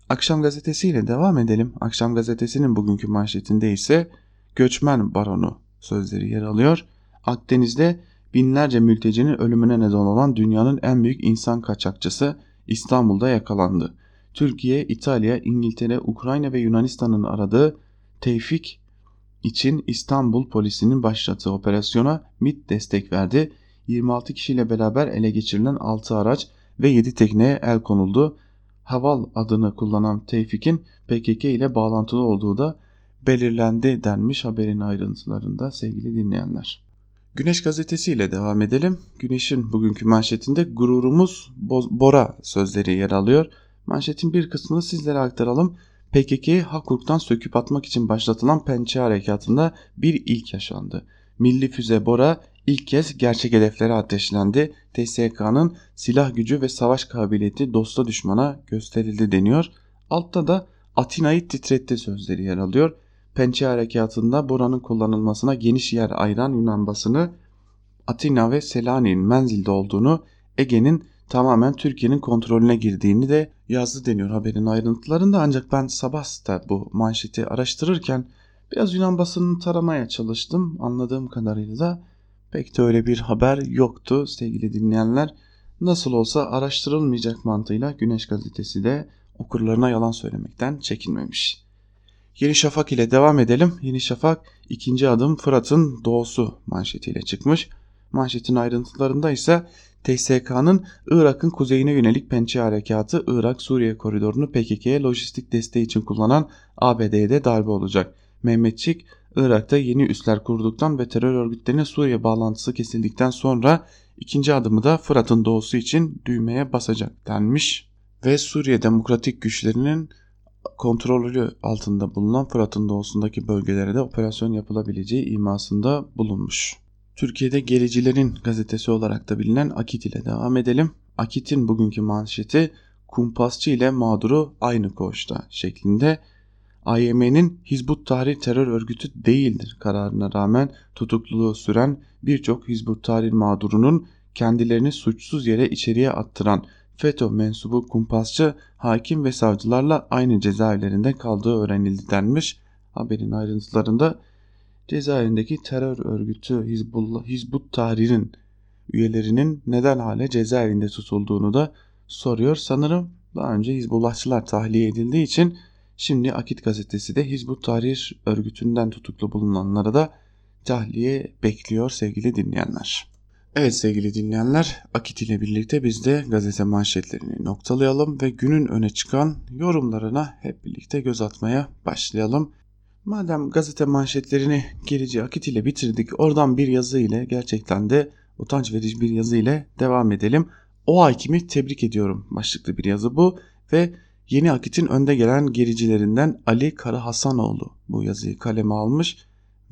Akşam gazetesiyle devam edelim. Akşam gazetesinin bugünkü manşetinde ise göçmen baronu sözleri yer alıyor. Akdeniz'de binlerce mültecinin ölümüne neden olan dünyanın en büyük insan kaçakçısı İstanbul'da yakalandı. Türkiye, İtalya, İngiltere, Ukrayna ve Yunanistan'ın aradığı Tevfik için İstanbul polisinin başlattığı operasyona MIT destek verdi. 26 kişiyle beraber ele geçirilen 6 araç ve 7 tekneye el konuldu. Haval adını kullanan Tevfik'in PKK ile bağlantılı olduğu da belirlendi denmiş haberin ayrıntılarında sevgili dinleyenler. Güneş gazetesi ile devam edelim. Güneş'in bugünkü manşetinde gururumuz Bora sözleri yer alıyor. Manşetin bir kısmını sizlere aktaralım. PKK'yi Hakurk'tan söküp atmak için başlatılan Pençe Harekatı'nda bir ilk yaşandı. Milli füze Bora ilk kez gerçek hedeflere ateşlendi. TSK'nın silah gücü ve savaş kabiliyeti dosta düşmana gösterildi deniyor. Altta da Atina'yı titretti sözleri yer alıyor. Pençe Harekatı'nda Bora'nın kullanılmasına geniş yer ayıran Yunan basını Atina ve Selanik'in menzilde olduğunu, Ege'nin tamamen Türkiye'nin kontrolüne girdiğini de yazdı deniyor haberin ayrıntılarında. Ancak ben sabah da bu manşeti araştırırken biraz Yunan basınını taramaya çalıştım. Anladığım kadarıyla da pek de öyle bir haber yoktu sevgili dinleyenler. Nasıl olsa araştırılmayacak mantığıyla Güneş gazetesi de okurlarına yalan söylemekten çekinmemiş. Yeni Şafak ile devam edelim. Yeni Şafak ikinci adım Fırat'ın doğusu manşetiyle çıkmış. Manşetin ayrıntılarında ise TSK'nın Irak'ın kuzeyine yönelik pençe harekatı Irak-Suriye koridorunu PKK'ye lojistik desteği için kullanan ABD'ye de darbe olacak. Mehmetçik, Irak'ta yeni üsler kurduktan ve terör örgütlerine Suriye bağlantısı kesildikten sonra ikinci adımı da Fırat'ın doğusu için düğmeye basacak denmiş. Ve Suriye Demokratik Güçlerinin kontrolü altında bulunan Fırat'ın doğusundaki bölgelere de operasyon yapılabileceği imasında bulunmuş. Türkiye'de gericilerin gazetesi olarak da bilinen Akit ile devam edelim. Akit'in bugünkü manşeti kumpasçı ile mağduru aynı koğuşta şeklinde. AYM'nin Hizbut Tahrir terör örgütü değildir kararına rağmen tutukluluğu süren birçok Hizbut Tahrir mağdurunun kendilerini suçsuz yere içeriye attıran FETÖ mensubu kumpasçı hakim ve savcılarla aynı cezaevlerinde kaldığı öğrenildi denmiş. Haberin ayrıntılarında cezaevindeki terör örgütü Hizbullah, Hizbut Tahrir'in üyelerinin neden hala cezaevinde tutulduğunu da soruyor. Sanırım daha önce Hizbullahçılar tahliye edildiği için şimdi Akit gazetesi de Hizbut Tahrir örgütünden tutuklu bulunanlara da tahliye bekliyor sevgili dinleyenler. Evet sevgili dinleyenler Akit ile birlikte biz de gazete manşetlerini noktalayalım ve günün öne çıkan yorumlarına hep birlikte göz atmaya başlayalım. Madem gazete manşetlerini gerici Akit ile bitirdik oradan bir yazı ile gerçekten de utanç verici bir yazı ile devam edelim. O hakimi tebrik ediyorum başlıklı bir yazı bu ve Yeni Akit'in önde gelen gericilerinden Ali Kara Hasanoğlu bu yazıyı kaleme almış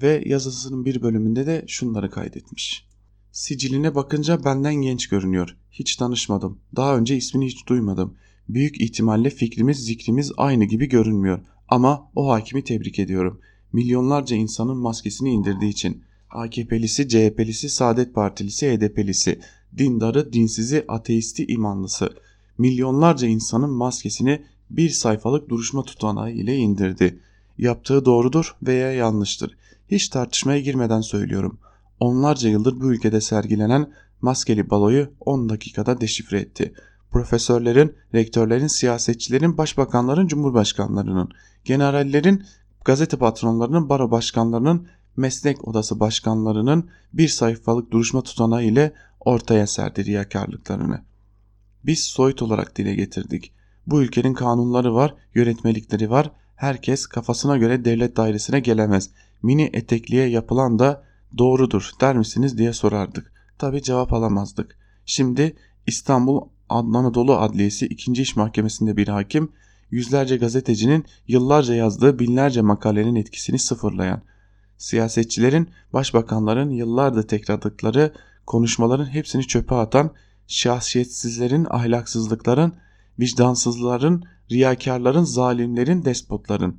ve yazısının bir bölümünde de şunları kaydetmiş. Siciline bakınca benden genç görünüyor. Hiç tanışmadım. Daha önce ismini hiç duymadım. Büyük ihtimalle fikrimiz zikrimiz aynı gibi görünmüyor. Ama o hakimi tebrik ediyorum. Milyonlarca insanın maskesini indirdiği için. AKP'lisi, CHP'lisi, Saadet Partilisi, HDP'lisi, dindarı, dinsizi, ateisti, imanlısı. Milyonlarca insanın maskesini bir sayfalık duruşma tutanağı ile indirdi. Yaptığı doğrudur veya yanlıştır. Hiç tartışmaya girmeden söylüyorum. Onlarca yıldır bu ülkede sergilenen maskeli baloyu 10 dakikada deşifre etti. Profesörlerin, rektörlerin, siyasetçilerin, başbakanların, cumhurbaşkanlarının, generallerin, gazete patronlarının, baro başkanlarının, meslek odası başkanlarının bir sayfalık duruşma tutanağı ile ortaya serdi riyakarlıklarını. Biz soyut olarak dile getirdik. Bu ülkenin kanunları var, yönetmelikleri var. Herkes kafasına göre devlet dairesine gelemez. Mini etekliye yapılan da doğrudur der misiniz diye sorardık. Tabi cevap alamazdık. Şimdi İstanbul Anadolu Adliyesi 2. İş Mahkemesi'nde bir hakim yüzlerce gazetecinin yıllarca yazdığı binlerce makalenin etkisini sıfırlayan, siyasetçilerin, başbakanların yıllardır tekrarladıkları konuşmaların hepsini çöpe atan, şahsiyetsizlerin, ahlaksızlıkların, vicdansızların, riyakarların, zalimlerin, despotların,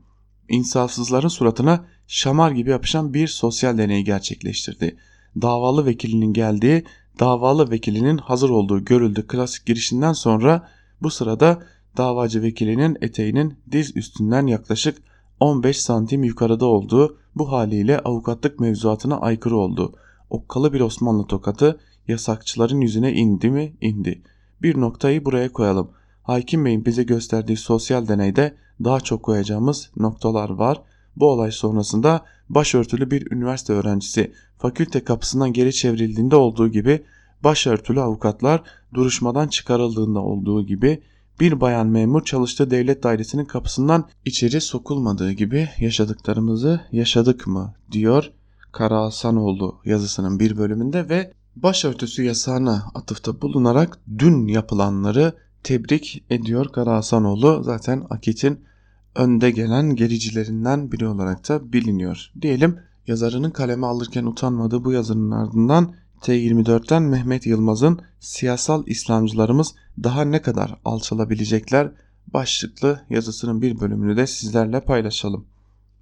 insafsızların suratına şamar gibi yapışan bir sosyal deneyi gerçekleştirdi. Davalı vekilinin geldiği, davalı vekilinin hazır olduğu görüldü klasik girişinden sonra bu sırada davacı vekilinin eteğinin diz üstünden yaklaşık 15 santim yukarıda olduğu bu haliyle avukatlık mevzuatına aykırı oldu. Okkalı bir Osmanlı tokatı yasakçıların yüzüne indi mi? indi. Bir noktayı buraya koyalım. Hakim Bey'in bize gösterdiği sosyal deneyde daha çok koyacağımız noktalar var. Bu olay sonrasında başörtülü bir üniversite öğrencisi fakülte kapısından geri çevrildiğinde olduğu gibi başörtülü avukatlar duruşmadan çıkarıldığında olduğu gibi bir bayan memur çalıştığı devlet dairesinin kapısından içeri sokulmadığı gibi yaşadıklarımızı yaşadık mı diyor Kara Hasanoğlu yazısının bir bölümünde ve başörtüsü yasağına atıfta bulunarak dün yapılanları tebrik ediyor Kara Hasanoğlu. Zaten Akit'in önde gelen gericilerinden biri olarak da biliniyor. Diyelim yazarının kaleme alırken utanmadığı bu yazının ardından T24'ten Mehmet Yılmaz'ın siyasal İslamcılarımız daha ne kadar alçalabilecekler başlıklı yazısının bir bölümünü de sizlerle paylaşalım.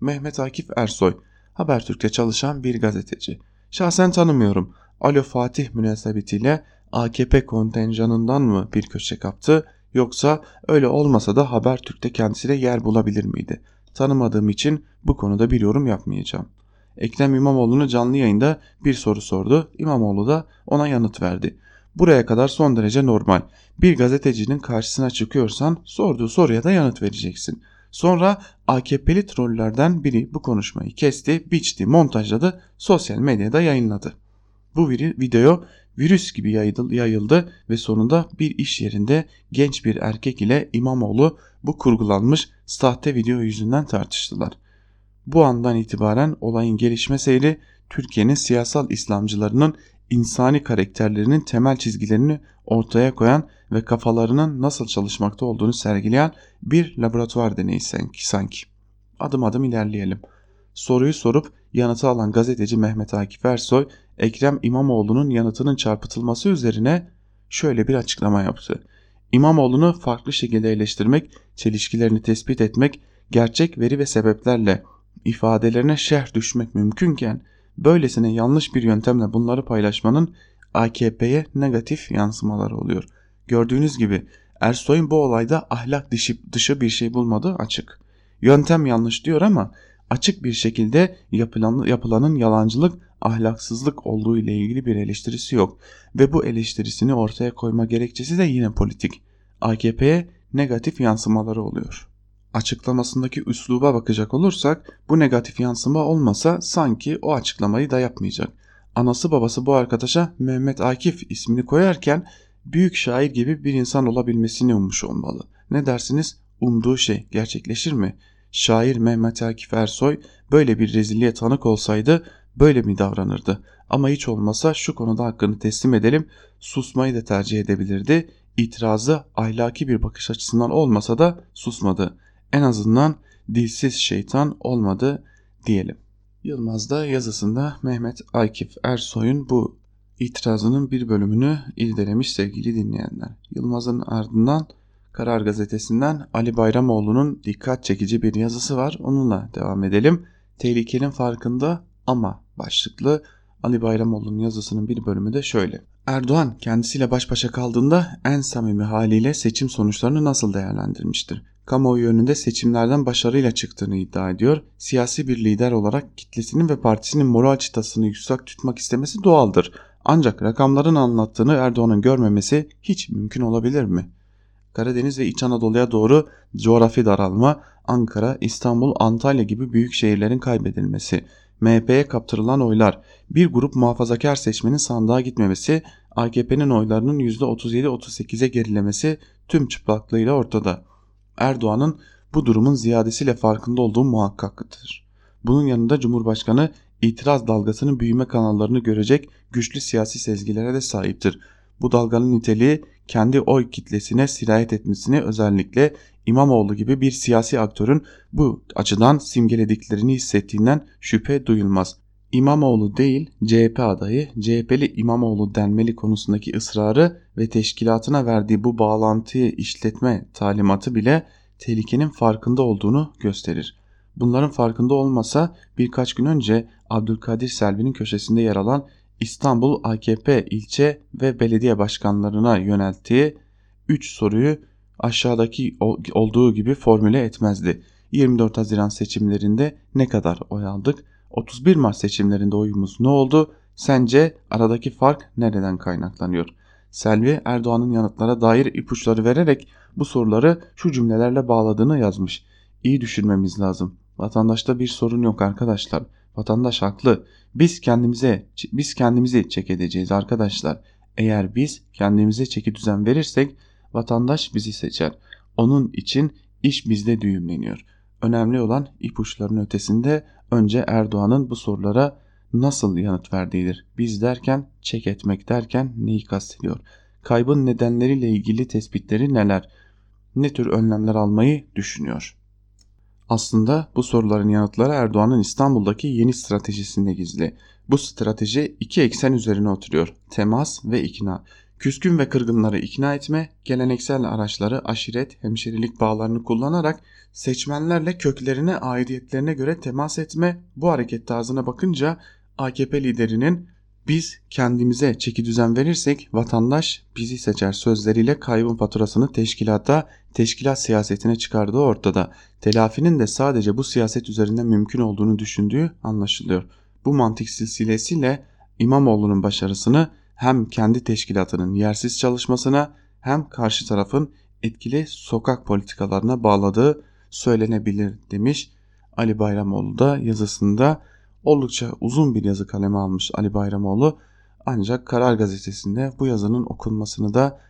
Mehmet Akif Ersoy, Habertürk'te çalışan bir gazeteci. Şahsen tanımıyorum. Alo Fatih münasebetiyle AKP kontenjanından mı bir köşe kaptı yoksa öyle olmasa da Habertürk'te kendisine yer bulabilir miydi? Tanımadığım için bu konuda bir yorum yapmayacağım. Ekrem İmamoğlu'na canlı yayında bir soru sordu. İmamoğlu da ona yanıt verdi. Buraya kadar son derece normal. Bir gazetecinin karşısına çıkıyorsan sorduğu soruya da yanıt vereceksin. Sonra AKP'li trollerden biri bu konuşmayı kesti, biçti, montajladı, sosyal medyada yayınladı. Bu video virüs gibi yayıldı ve sonunda bir iş yerinde genç bir erkek ile İmamoğlu bu kurgulanmış sahte video yüzünden tartıştılar. Bu andan itibaren olayın gelişme seyri Türkiye'nin siyasal İslamcılarının insani karakterlerinin temel çizgilerini ortaya koyan ve kafalarının nasıl çalışmakta olduğunu sergileyen bir laboratuvar deneyi sanki. Adım adım ilerleyelim. Soruyu sorup yanıtı alan gazeteci Mehmet Akif Ersoy, Ekrem İmamoğlu'nun yanıtının çarpıtılması üzerine şöyle bir açıklama yaptı. İmamoğlu'nu farklı şekilde eleştirmek, çelişkilerini tespit etmek, gerçek veri ve sebeplerle ifadelerine şerh düşmek mümkünken böylesine yanlış bir yöntemle bunları paylaşmanın AKP'ye negatif yansımaları oluyor. Gördüğünüz gibi Ersoy'un bu olayda ahlak dışı, dışı bir şey bulmadığı açık. Yöntem yanlış diyor ama açık bir şekilde yapılan, yapılanın yalancılık, ahlaksızlık olduğu ile ilgili bir eleştirisi yok ve bu eleştirisini ortaya koyma gerekçesi de yine politik. AKP'ye negatif yansımaları oluyor. Açıklamasındaki üsluba bakacak olursak bu negatif yansıma olmasa sanki o açıklamayı da yapmayacak. Anası babası bu arkadaşa Mehmet Akif ismini koyarken büyük şair gibi bir insan olabilmesini ummuş olmalı. Ne dersiniz? Umduğu şey gerçekleşir mi? Şair Mehmet Akif Ersoy böyle bir rezilliğe tanık olsaydı böyle mi davranırdı? Ama hiç olmasa şu konuda hakkını teslim edelim susmayı da tercih edebilirdi. İtirazı ahlaki bir bakış açısından olmasa da susmadı. En azından dilsiz şeytan olmadı diyelim. Yılmaz da yazısında Mehmet Akif Ersoy'un bu itirazının bir bölümünü irdelemiş sevgili dinleyenler. Yılmaz'ın ardından Karar Gazetesi'nden Ali Bayramoğlu'nun dikkat çekici bir yazısı var. Onunla devam edelim. Tehlikenin farkında ama başlıklı Ali Bayramoğlu'nun yazısının bir bölümü de şöyle. Erdoğan kendisiyle baş başa kaldığında en samimi haliyle seçim sonuçlarını nasıl değerlendirmiştir? Kamuoyu önünde seçimlerden başarıyla çıktığını iddia ediyor. Siyasi bir lider olarak kitlesinin ve partisinin moral çıtasını yüksek tutmak istemesi doğaldır. Ancak rakamların anlattığını Erdoğan'ın görmemesi hiç mümkün olabilir mi? Karadeniz ve İç Anadolu'ya doğru coğrafi daralma, Ankara, İstanbul, Antalya gibi büyük şehirlerin kaybedilmesi, MHP'ye kaptırılan oylar, bir grup muhafazakar seçmenin sandığa gitmemesi, AKP'nin oylarının %37-38'e gerilemesi tüm çıplaklığıyla ortada. Erdoğan'ın bu durumun ziyadesiyle farkında olduğu muhakkaktır. Bunun yanında Cumhurbaşkanı itiraz dalgasının büyüme kanallarını görecek güçlü siyasi sezgilere de sahiptir. Bu dalganın niteliği kendi oy kitlesine sirayet etmesini özellikle İmamoğlu gibi bir siyasi aktörün bu açıdan simgelediklerini hissettiğinden şüphe duyulmaz. İmamoğlu değil CHP adayı CHP'li İmamoğlu denmeli konusundaki ısrarı ve teşkilatına verdiği bu bağlantıyı işletme talimatı bile tehlikenin farkında olduğunu gösterir. Bunların farkında olmasa birkaç gün önce Abdülkadir Selvi'nin köşesinde yer alan İstanbul AKP ilçe ve belediye başkanlarına yönelttiği 3 soruyu aşağıdaki olduğu gibi formüle etmezdi. 24 Haziran seçimlerinde ne kadar oy aldık? 31 Mart seçimlerinde oyumuz ne oldu? Sence aradaki fark nereden kaynaklanıyor? Selvi Erdoğan'ın yanıtlara dair ipuçları vererek bu soruları şu cümlelerle bağladığını yazmış. İyi düşünmemiz lazım. Vatandaşta bir sorun yok arkadaşlar. Vatandaş haklı. Biz kendimize biz kendimizi çek edeceğiz arkadaşlar. Eğer biz kendimize çeki düzen verirsek vatandaş bizi seçer. Onun için iş bizde düğümleniyor. Önemli olan ipuçlarının ötesinde önce Erdoğan'ın bu sorulara nasıl yanıt verdiğidir. Biz derken çek etmek derken neyi kastediyor? Kaybın nedenleriyle ilgili tespitleri neler? Ne tür önlemler almayı düşünüyor? Aslında bu soruların yanıtları Erdoğan'ın İstanbul'daki yeni stratejisinde gizli. Bu strateji iki eksen üzerine oturuyor. Temas ve ikna. Küskün ve kırgınları ikna etme, geleneksel araçları aşiret, hemşerilik bağlarını kullanarak seçmenlerle köklerine, aidiyetlerine göre temas etme. Bu hareket tarzına bakınca AKP liderinin biz kendimize çeki düzen verirsek vatandaş bizi seçer sözleriyle kaybın faturasını teşkilata, teşkilat siyasetine çıkardığı ortada. Telafinin de sadece bu siyaset üzerinde mümkün olduğunu düşündüğü anlaşılıyor. Bu mantık silsilesiyle İmamoğlu'nun başarısını hem kendi teşkilatının yersiz çalışmasına hem karşı tarafın etkili sokak politikalarına bağladığı söylenebilir demiş Ali Bayramoğlu da yazısında oldukça uzun bir yazı kaleme almış Ali Bayramoğlu ancak Karar Gazetesi'nde bu yazının okunmasını da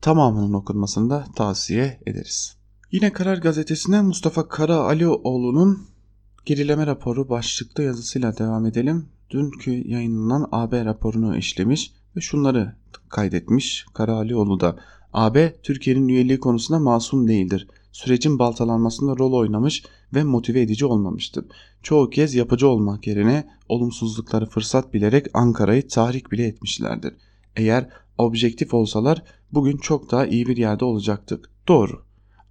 tamamının okunmasını da tavsiye ederiz. Yine Karar Gazetesi'ne Mustafa Kara Alioğlu'nun gerileme raporu başlıklı yazısıyla devam edelim. Dünkü yayınlanan AB raporunu işlemiş ve şunları kaydetmiş Kara Alioğlu da. AB Türkiye'nin üyeliği konusunda masum değildir. Sürecin baltalanmasında rol oynamış ve motive edici olmamıştır. Çoğu kez yapıcı olmak yerine olumsuzlukları fırsat bilerek Ankara'yı tahrik bile etmişlerdir. Eğer objektif olsalar bugün çok daha iyi bir yerde olacaktık. Doğru.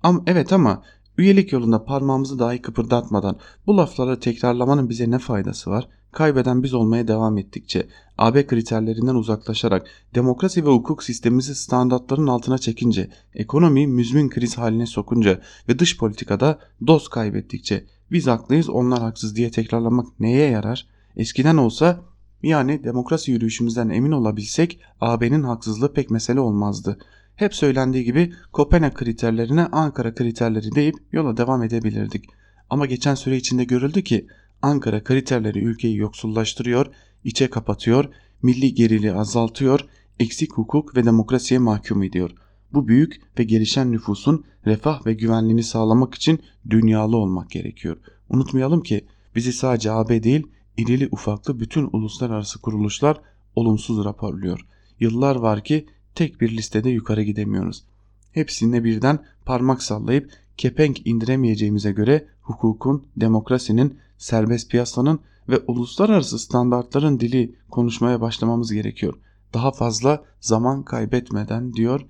Ama evet ama Üyelik yolunda parmağımızı dahi kıpırdatmadan bu lafları tekrarlamanın bize ne faydası var? Kaybeden biz olmaya devam ettikçe, AB kriterlerinden uzaklaşarak, demokrasi ve hukuk sistemimizi standartların altına çekince, ekonomiyi müzmin kriz haline sokunca ve dış politikada dost kaybettikçe biz haklıyız onlar haksız diye tekrarlamak neye yarar? Eskiden olsa yani demokrasi yürüyüşümüzden emin olabilsek AB'nin haksızlığı pek mesele olmazdı. Hep söylendiği gibi Kopenhag kriterlerine Ankara kriterleri deyip yola devam edebilirdik. Ama geçen süre içinde görüldü ki Ankara kriterleri ülkeyi yoksullaştırıyor, içe kapatıyor, milli geriliği azaltıyor, eksik hukuk ve demokrasiye mahkum ediyor. Bu büyük ve gelişen nüfusun refah ve güvenliğini sağlamak için dünyalı olmak gerekiyor. Unutmayalım ki bizi sadece AB değil, irili ufaklı bütün uluslararası kuruluşlar olumsuz raporluyor. Yıllar var ki tek bir listede yukarı gidemiyoruz. Hepsine birden parmak sallayıp kepenk indiremeyeceğimize göre hukukun, demokrasinin, serbest piyasanın ve uluslararası standartların dili konuşmaya başlamamız gerekiyor. Daha fazla zaman kaybetmeden diyor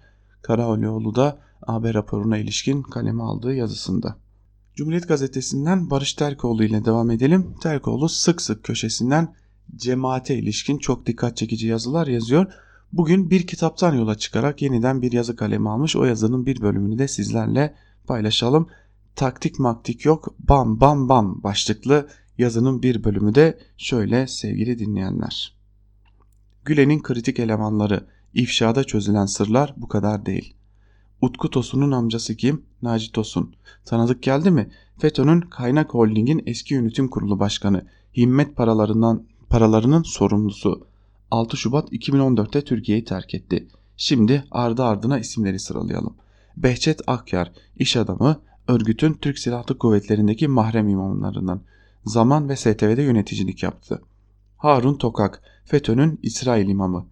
Karaolioğlu da AB raporuna ilişkin kaleme aldığı yazısında. Cumhuriyet Gazetesi'nden Barış Terkoğlu ile devam edelim. Terkoğlu sık sık köşesinden cemaate ilişkin çok dikkat çekici yazılar yazıyor. Bugün bir kitaptan yola çıkarak yeniden bir yazı kalemi almış. O yazının bir bölümünü de sizlerle paylaşalım. Taktik maktik yok bam bam bam başlıklı yazının bir bölümü de şöyle sevgili dinleyenler. Gülen'in kritik elemanları, ifşada çözülen sırlar bu kadar değil. Utku Tosun'un amcası kim? Naci Tosun. Tanıdık geldi mi? FETÖ'nün Kaynak Holding'in eski yönetim kurulu başkanı, himmet paralarından paralarının sorumlusu. 6 Şubat 2014'te Türkiye'yi terk etti. Şimdi ardı ardına isimleri sıralayalım. Behçet Akyar, iş adamı, örgütün Türk Silahlı Kuvvetleri'ndeki mahrem imamlarından. Zaman ve STV'de yöneticilik yaptı. Harun Tokak, FETÖ'nün İsrail imamı.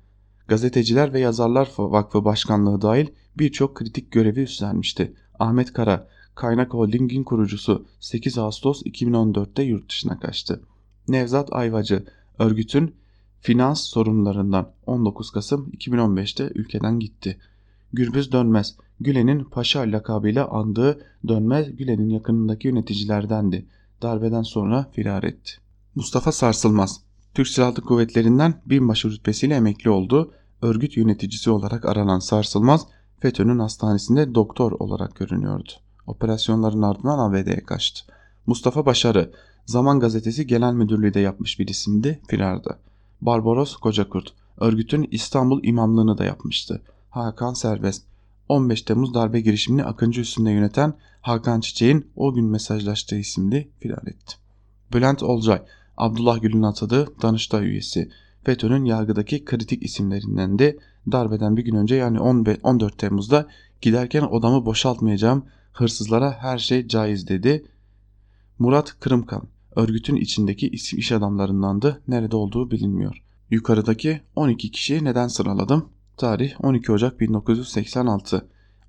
Gazeteciler ve Yazarlar Vakfı Başkanlığı dahil birçok kritik görevi üstlenmişti. Ahmet Kara, Kaynak Holding'in kurucusu 8 Ağustos 2014'te yurt dışına kaçtı. Nevzat Ayvacı, örgütün finans sorunlarından 19 Kasım 2015'te ülkeden gitti. Gürbüz Dönmez, Gülen'in Paşa lakabıyla andığı Dönmez Gülen'in yakınındaki yöneticilerdendi. Darbeden sonra firar etti. Mustafa Sarsılmaz, Türk Silahlı Kuvvetleri'nden binbaşı rütbesiyle emekli oldu. Örgüt yöneticisi olarak aranan Sarsılmaz, FETÖ'nün hastanesinde doktor olarak görünüyordu. Operasyonların ardından ABD'ye kaçtı. Mustafa Başarı, Zaman Gazetesi Genel Müdürlüğü de yapmış bir isimdi, firarda. Barbaros Kocakurt, örgütün İstanbul imamlığını da yapmıştı. Hakan Serbest, 15 Temmuz darbe girişimini Akıncı üstünde yöneten Hakan Çiçek'in o gün mesajlaştığı isimli firar etti. Bülent Olcay, Abdullah Gül'ün atadığı Danıştay üyesi. FETÖ'nün yargıdaki kritik isimlerinden de darbeden bir gün önce yani 14 Temmuz'da giderken odamı boşaltmayacağım, hırsızlara her şey caiz dedi. Murat Kırımkan, örgütün içindeki iş adamlarındandı, nerede olduğu bilinmiyor. Yukarıdaki 12 kişiyi neden sıraladım? Tarih 12 Ocak 1986.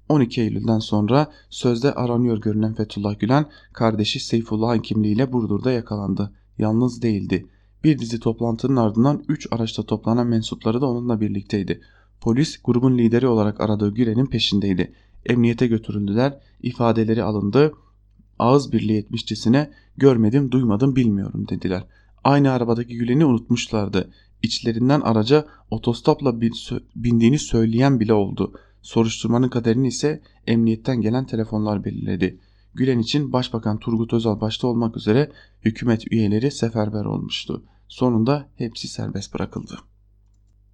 12 Eylül'den sonra sözde aranıyor görünen Fethullah Gülen kardeşi Seyfullah'ın kimliğiyle Burdur'da yakalandı. Yalnız değildi. Bir dizi toplantının ardından 3 araçta toplanan mensupları da onunla birlikteydi. Polis grubun lideri olarak aradığı Gülen'in peşindeydi. Emniyete götürüldüler, ifadeleri alındı. Ağız birliği etmişçesine görmedim, duymadım, bilmiyorum dediler. Aynı arabadaki Gülen'i unutmuşlardı. İçlerinden araca otostopla bindiğini söyleyen bile oldu. Soruşturmanın kaderini ise emniyetten gelen telefonlar belirledi. Gülen için Başbakan Turgut Özal başta olmak üzere hükümet üyeleri seferber olmuştu. Sonunda hepsi serbest bırakıldı.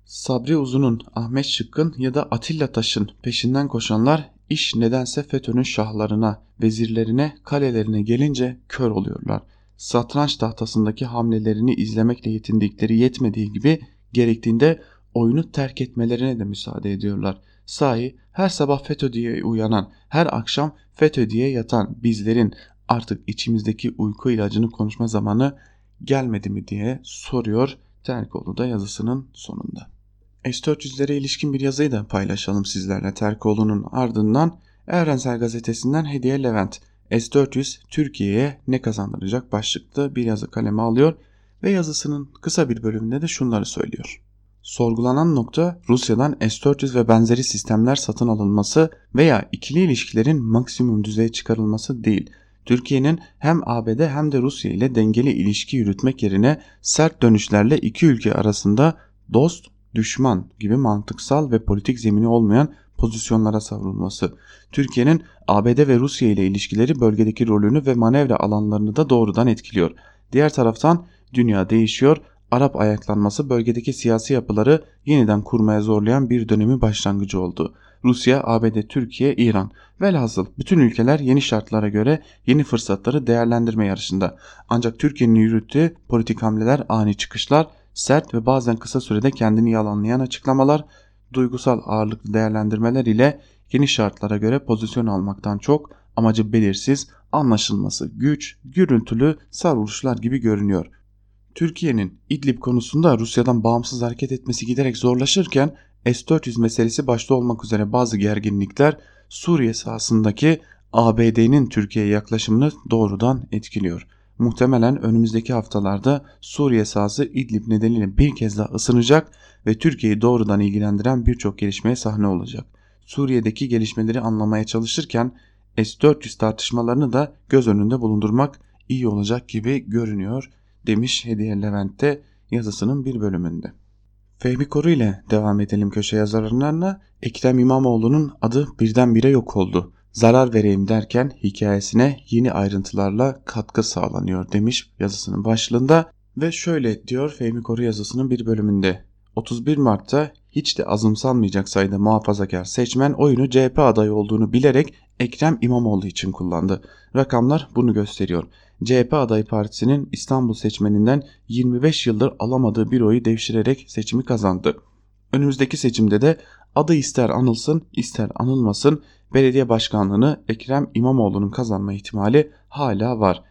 Sabri Uzun'un, Ahmet Şıkkın ya da Atilla Taş'ın peşinden koşanlar iş nedense FETÖ'nün şahlarına, vezirlerine, kalelerine gelince kör oluyorlar. Satranç tahtasındaki hamlelerini izlemekle yetindikleri yetmediği gibi gerektiğinde oyunu terk etmelerine de müsaade ediyorlar. Sahi her sabah FETÖ diye uyanan, her akşam FETÖ diye yatan bizlerin artık içimizdeki uyku ilacını konuşma zamanı gelmedi mi diye soruyor Terkoğlu da yazısının sonunda. S-400'lere ilişkin bir yazıyı da paylaşalım sizlerle Terkoğlu'nun ardından Evrensel Gazetesi'nden Hediye Levent S-400 Türkiye'ye ne kazandıracak başlıklı bir yazı kaleme alıyor ve yazısının kısa bir bölümünde de şunları söylüyor. Sorgulanan nokta Rusya'dan S-400 ve benzeri sistemler satın alınması veya ikili ilişkilerin maksimum düzeye çıkarılması değil. Türkiye'nin hem ABD hem de Rusya ile dengeli ilişki yürütmek yerine sert dönüşlerle iki ülke arasında dost, düşman gibi mantıksal ve politik zemini olmayan pozisyonlara savrulması. Türkiye'nin ABD ve Rusya ile ilişkileri bölgedeki rolünü ve manevra alanlarını da doğrudan etkiliyor. Diğer taraftan dünya değişiyor, Arap ayaklanması bölgedeki siyasi yapıları yeniden kurmaya zorlayan bir dönemi başlangıcı oldu. Rusya, ABD, Türkiye, İran velhasıl bütün ülkeler yeni şartlara göre yeni fırsatları değerlendirme yarışında. Ancak Türkiye'nin yürüttüğü politik hamleler ani çıkışlar, sert ve bazen kısa sürede kendini yalanlayan açıklamalar, duygusal ağırlıklı değerlendirmeler ile yeni şartlara göre pozisyon almaktan çok amacı belirsiz, anlaşılması güç, gürültülü sarılışlar gibi görünüyor. Türkiye'nin İdlib konusunda Rusya'dan bağımsız hareket etmesi giderek zorlaşırken S-400 meselesi başta olmak üzere bazı gerginlikler Suriye sahasındaki ABD'nin Türkiye'ye yaklaşımını doğrudan etkiliyor. Muhtemelen önümüzdeki haftalarda Suriye sahası İdlib nedeniyle bir kez daha ısınacak ve Türkiye'yi doğrudan ilgilendiren birçok gelişmeye sahne olacak. Suriye'deki gelişmeleri anlamaya çalışırken S-400 tartışmalarını da göz önünde bulundurmak iyi olacak gibi görünüyor demiş Hediye Levent'te yazısının bir bölümünde. Fehmi Koru ile devam edelim köşe yazarlarına. Ekrem İmamoğlu'nun adı birdenbire yok oldu. Zarar vereyim derken hikayesine yeni ayrıntılarla katkı sağlanıyor demiş yazısının başlığında. Ve şöyle diyor Fehmi Koru yazısının bir bölümünde. 31 Mart'ta hiç de azımsanmayacak sayıda muhafazakar seçmen oyunu CHP adayı olduğunu bilerek Ekrem İmamoğlu için kullandı. Rakamlar bunu gösteriyor. CHP adayı partisinin İstanbul seçmeninden 25 yıldır alamadığı bir oyu devşirerek seçimi kazandı. Önümüzdeki seçimde de adı ister anılsın ister anılmasın belediye başkanlığını Ekrem İmamoğlu'nun kazanma ihtimali hala var.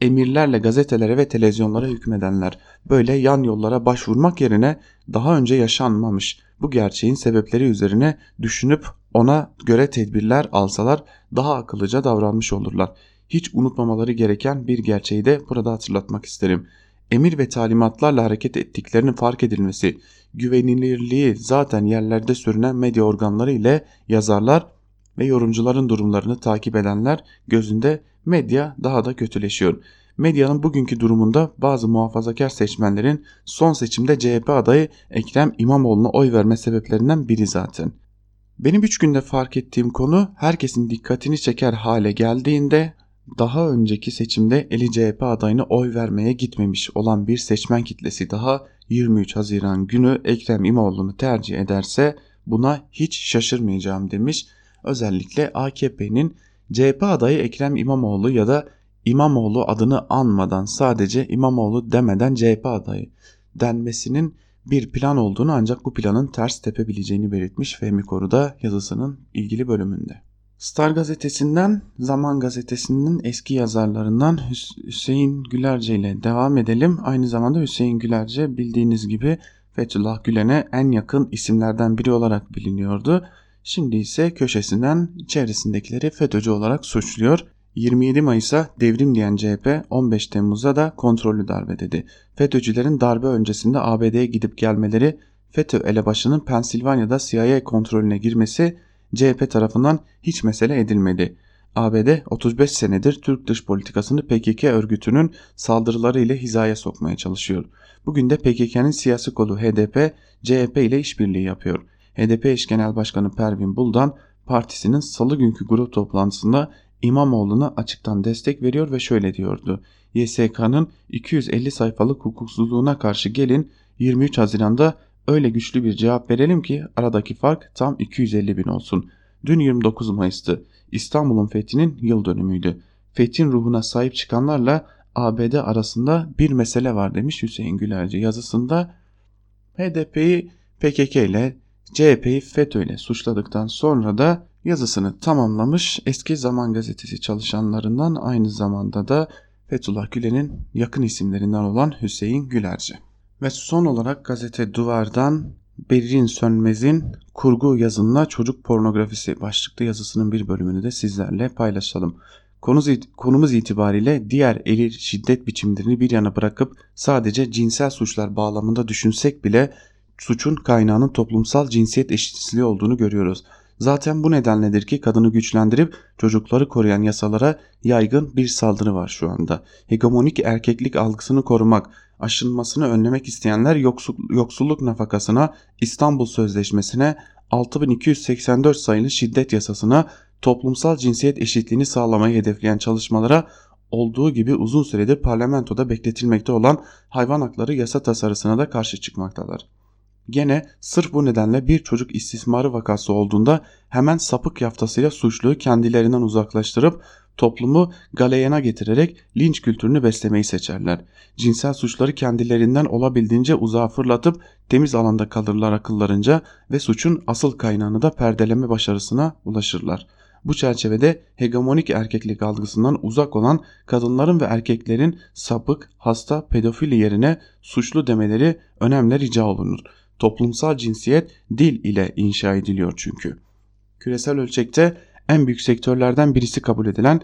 Emirlerle gazetelere ve televizyonlara hükmedenler böyle yan yollara başvurmak yerine daha önce yaşanmamış bu gerçeğin sebepleri üzerine düşünüp ona göre tedbirler alsalar daha akıllıca davranmış olurlar hiç unutmamaları gereken bir gerçeği de burada hatırlatmak isterim. Emir ve talimatlarla hareket ettiklerinin fark edilmesi, güvenilirliği zaten yerlerde sürünen medya organları ile yazarlar ve yorumcuların durumlarını takip edenler gözünde medya daha da kötüleşiyor. Medyanın bugünkü durumunda bazı muhafazakar seçmenlerin son seçimde CHP adayı Ekrem İmamoğlu'na oy verme sebeplerinden biri zaten. Benim 3 günde fark ettiğim konu herkesin dikkatini çeker hale geldiğinde daha önceki seçimde eli CHP adayına oy vermeye gitmemiş olan bir seçmen kitlesi daha 23 Haziran günü Ekrem İmamoğlu'nu tercih ederse buna hiç şaşırmayacağım demiş. Özellikle AKP'nin CHP adayı Ekrem İmamoğlu ya da İmamoğlu adını anmadan sadece İmamoğlu demeden CHP adayı denmesinin bir plan olduğunu ancak bu planın ters tepebileceğini belirtmiş Fehmi Koru'da yazısının ilgili bölümünde. Star gazetesinden Zaman gazetesinin eski yazarlarından Hüseyin Gülerce ile devam edelim. Aynı zamanda Hüseyin Gülerce bildiğiniz gibi Fethullah Gülen'e en yakın isimlerden biri olarak biliniyordu. Şimdi ise köşesinden içerisindekileri FETÖ'cü olarak suçluyor. 27 Mayıs'a devrim diyen CHP 15 Temmuz'da da kontrollü darbe dedi. FETÖ'cülerin darbe öncesinde ABD'ye gidip gelmeleri FETÖ elebaşının Pensilvanya'da CIA kontrolüne girmesi CHP tarafından hiç mesele edilmedi. ABD 35 senedir Türk dış politikasını PKK örgütünün saldırıları ile hizaya sokmaya çalışıyor. Bugün de PKK'nın siyasi kolu HDP, CHP ile işbirliği yapıyor. HDP eş genel başkanı Pervin Buldan partisinin salı günkü grup toplantısında İmamoğlu'na açıktan destek veriyor ve şöyle diyordu. YSK'nın 250 sayfalık hukuksuzluğuna karşı gelin 23 Haziran'da öyle güçlü bir cevap verelim ki aradaki fark tam 250 bin olsun. Dün 29 Mayıs'tı. İstanbul'un fethinin yıl dönümüydü. Fethin ruhuna sahip çıkanlarla ABD arasında bir mesele var demiş Hüseyin Gülerci yazısında. HDP'yi PKK ile CHP'yi FETÖ ile suçladıktan sonra da yazısını tamamlamış eski Zaman Gazetesi çalışanlarından aynı zamanda da Fethullah Gülen'in yakın isimlerinden olan Hüseyin Gülerci. Ve son olarak gazete Duvar'dan Berin Sönmez'in kurgu yazınla çocuk pornografisi başlıklı yazısının bir bölümünü de sizlerle paylaşalım. Konumuz itibariyle diğer eril şiddet biçimlerini bir yana bırakıp sadece cinsel suçlar bağlamında düşünsek bile suçun kaynağının toplumsal cinsiyet eşitsizliği olduğunu görüyoruz. Zaten bu nedenledir ki kadını güçlendirip çocukları koruyan yasalara yaygın bir saldırı var şu anda. Hegemonik erkeklik algısını korumak, aşınmasını önlemek isteyenler yoksul, yoksulluk nafakasına, İstanbul Sözleşmesi'ne, 6284 sayılı şiddet yasasına, toplumsal cinsiyet eşitliğini sağlamayı hedefleyen çalışmalara olduğu gibi uzun süredir parlamentoda bekletilmekte olan hayvan hakları yasa tasarısına da karşı çıkmaktalar. Gene sırf bu nedenle bir çocuk istismarı vakası olduğunda hemen sapık yaftasıyla suçluyu kendilerinden uzaklaştırıp toplumu galeyana getirerek linç kültürünü beslemeyi seçerler. Cinsel suçları kendilerinden olabildiğince uzağa fırlatıp temiz alanda kalırlar akıllarınca ve suçun asıl kaynağını da perdeleme başarısına ulaşırlar. Bu çerçevede hegemonik erkeklik algısından uzak olan kadınların ve erkeklerin sapık, hasta, pedofili yerine suçlu demeleri önemli rica olunur. Toplumsal cinsiyet dil ile inşa ediliyor çünkü. Küresel ölçekte en büyük sektörlerden birisi kabul edilen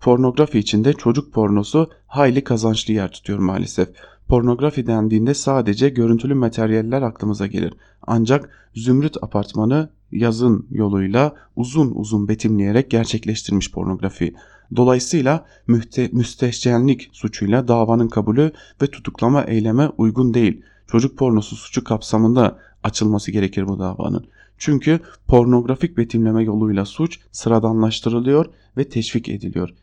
pornografi içinde çocuk pornosu hayli kazançlı yer tutuyor maalesef. Pornografi dendiğinde sadece görüntülü materyaller aklımıza gelir. Ancak Zümrüt Apartmanı yazın yoluyla uzun uzun betimleyerek gerçekleştirmiş pornografi. Dolayısıyla mühte, müstehcenlik suçuyla davanın kabulü ve tutuklama eyleme uygun değil. Çocuk pornosu suçu kapsamında açılması gerekir bu davanın. Çünkü pornografik betimleme yoluyla suç sıradanlaştırılıyor ve teşvik ediliyor.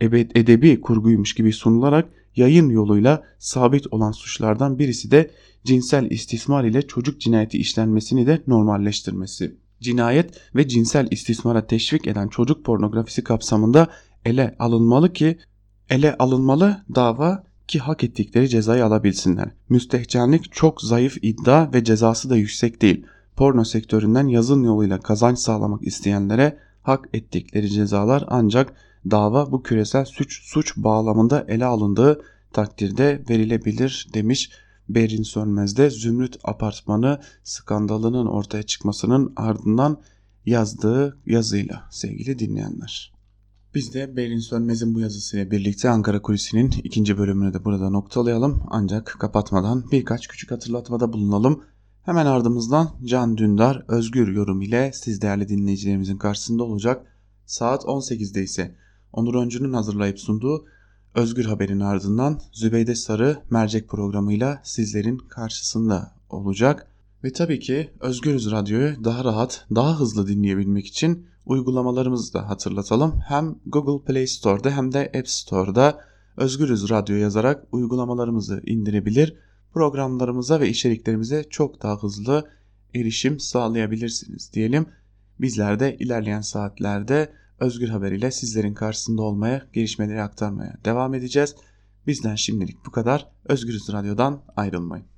Edebi kurguymuş gibi sunularak yayın yoluyla sabit olan suçlardan birisi de cinsel istismar ile çocuk cinayeti işlenmesini de normalleştirmesi. Cinayet ve cinsel istismara teşvik eden çocuk pornografisi kapsamında ele alınmalı ki ele alınmalı dava ki hak ettikleri cezayı alabilsinler. Müstehcenlik çok zayıf iddia ve cezası da yüksek değil. Porno sektöründen yazın yoluyla kazanç sağlamak isteyenlere hak ettikleri cezalar ancak dava bu küresel suç suç bağlamında ele alındığı takdirde verilebilir demiş Berin Sönmez'de Zümrüt Apartmanı skandalının ortaya çıkmasının ardından yazdığı yazıyla sevgili dinleyenler. Biz de Berin Sönmez'in bu yazısıyla birlikte Ankara Kulisi'nin ikinci bölümünü de burada noktalayalım. Ancak kapatmadan birkaç küçük hatırlatmada bulunalım. Hemen ardımızdan Can Dündar özgür yorum ile siz değerli dinleyicilerimizin karşısında olacak. Saat 18'de ise Onur Öncü'nün hazırlayıp sunduğu Özgür Haber'in ardından Zübeyde Sarı mercek programıyla sizlerin karşısında olacak. Ve tabii ki Özgürüz Radyo'yu daha rahat, daha hızlı dinleyebilmek için uygulamalarımızı da hatırlatalım. Hem Google Play Store'da hem de App Store'da Özgürüz Radyo yazarak uygulamalarımızı indirebilir. Programlarımıza ve içeriklerimize çok daha hızlı erişim sağlayabilirsiniz diyelim. Bizler de ilerleyen saatlerde Özgür Haber ile sizlerin karşısında olmaya, gelişmeleri aktarmaya devam edeceğiz. Bizden şimdilik bu kadar. Özgürüz Radyo'dan ayrılmayın.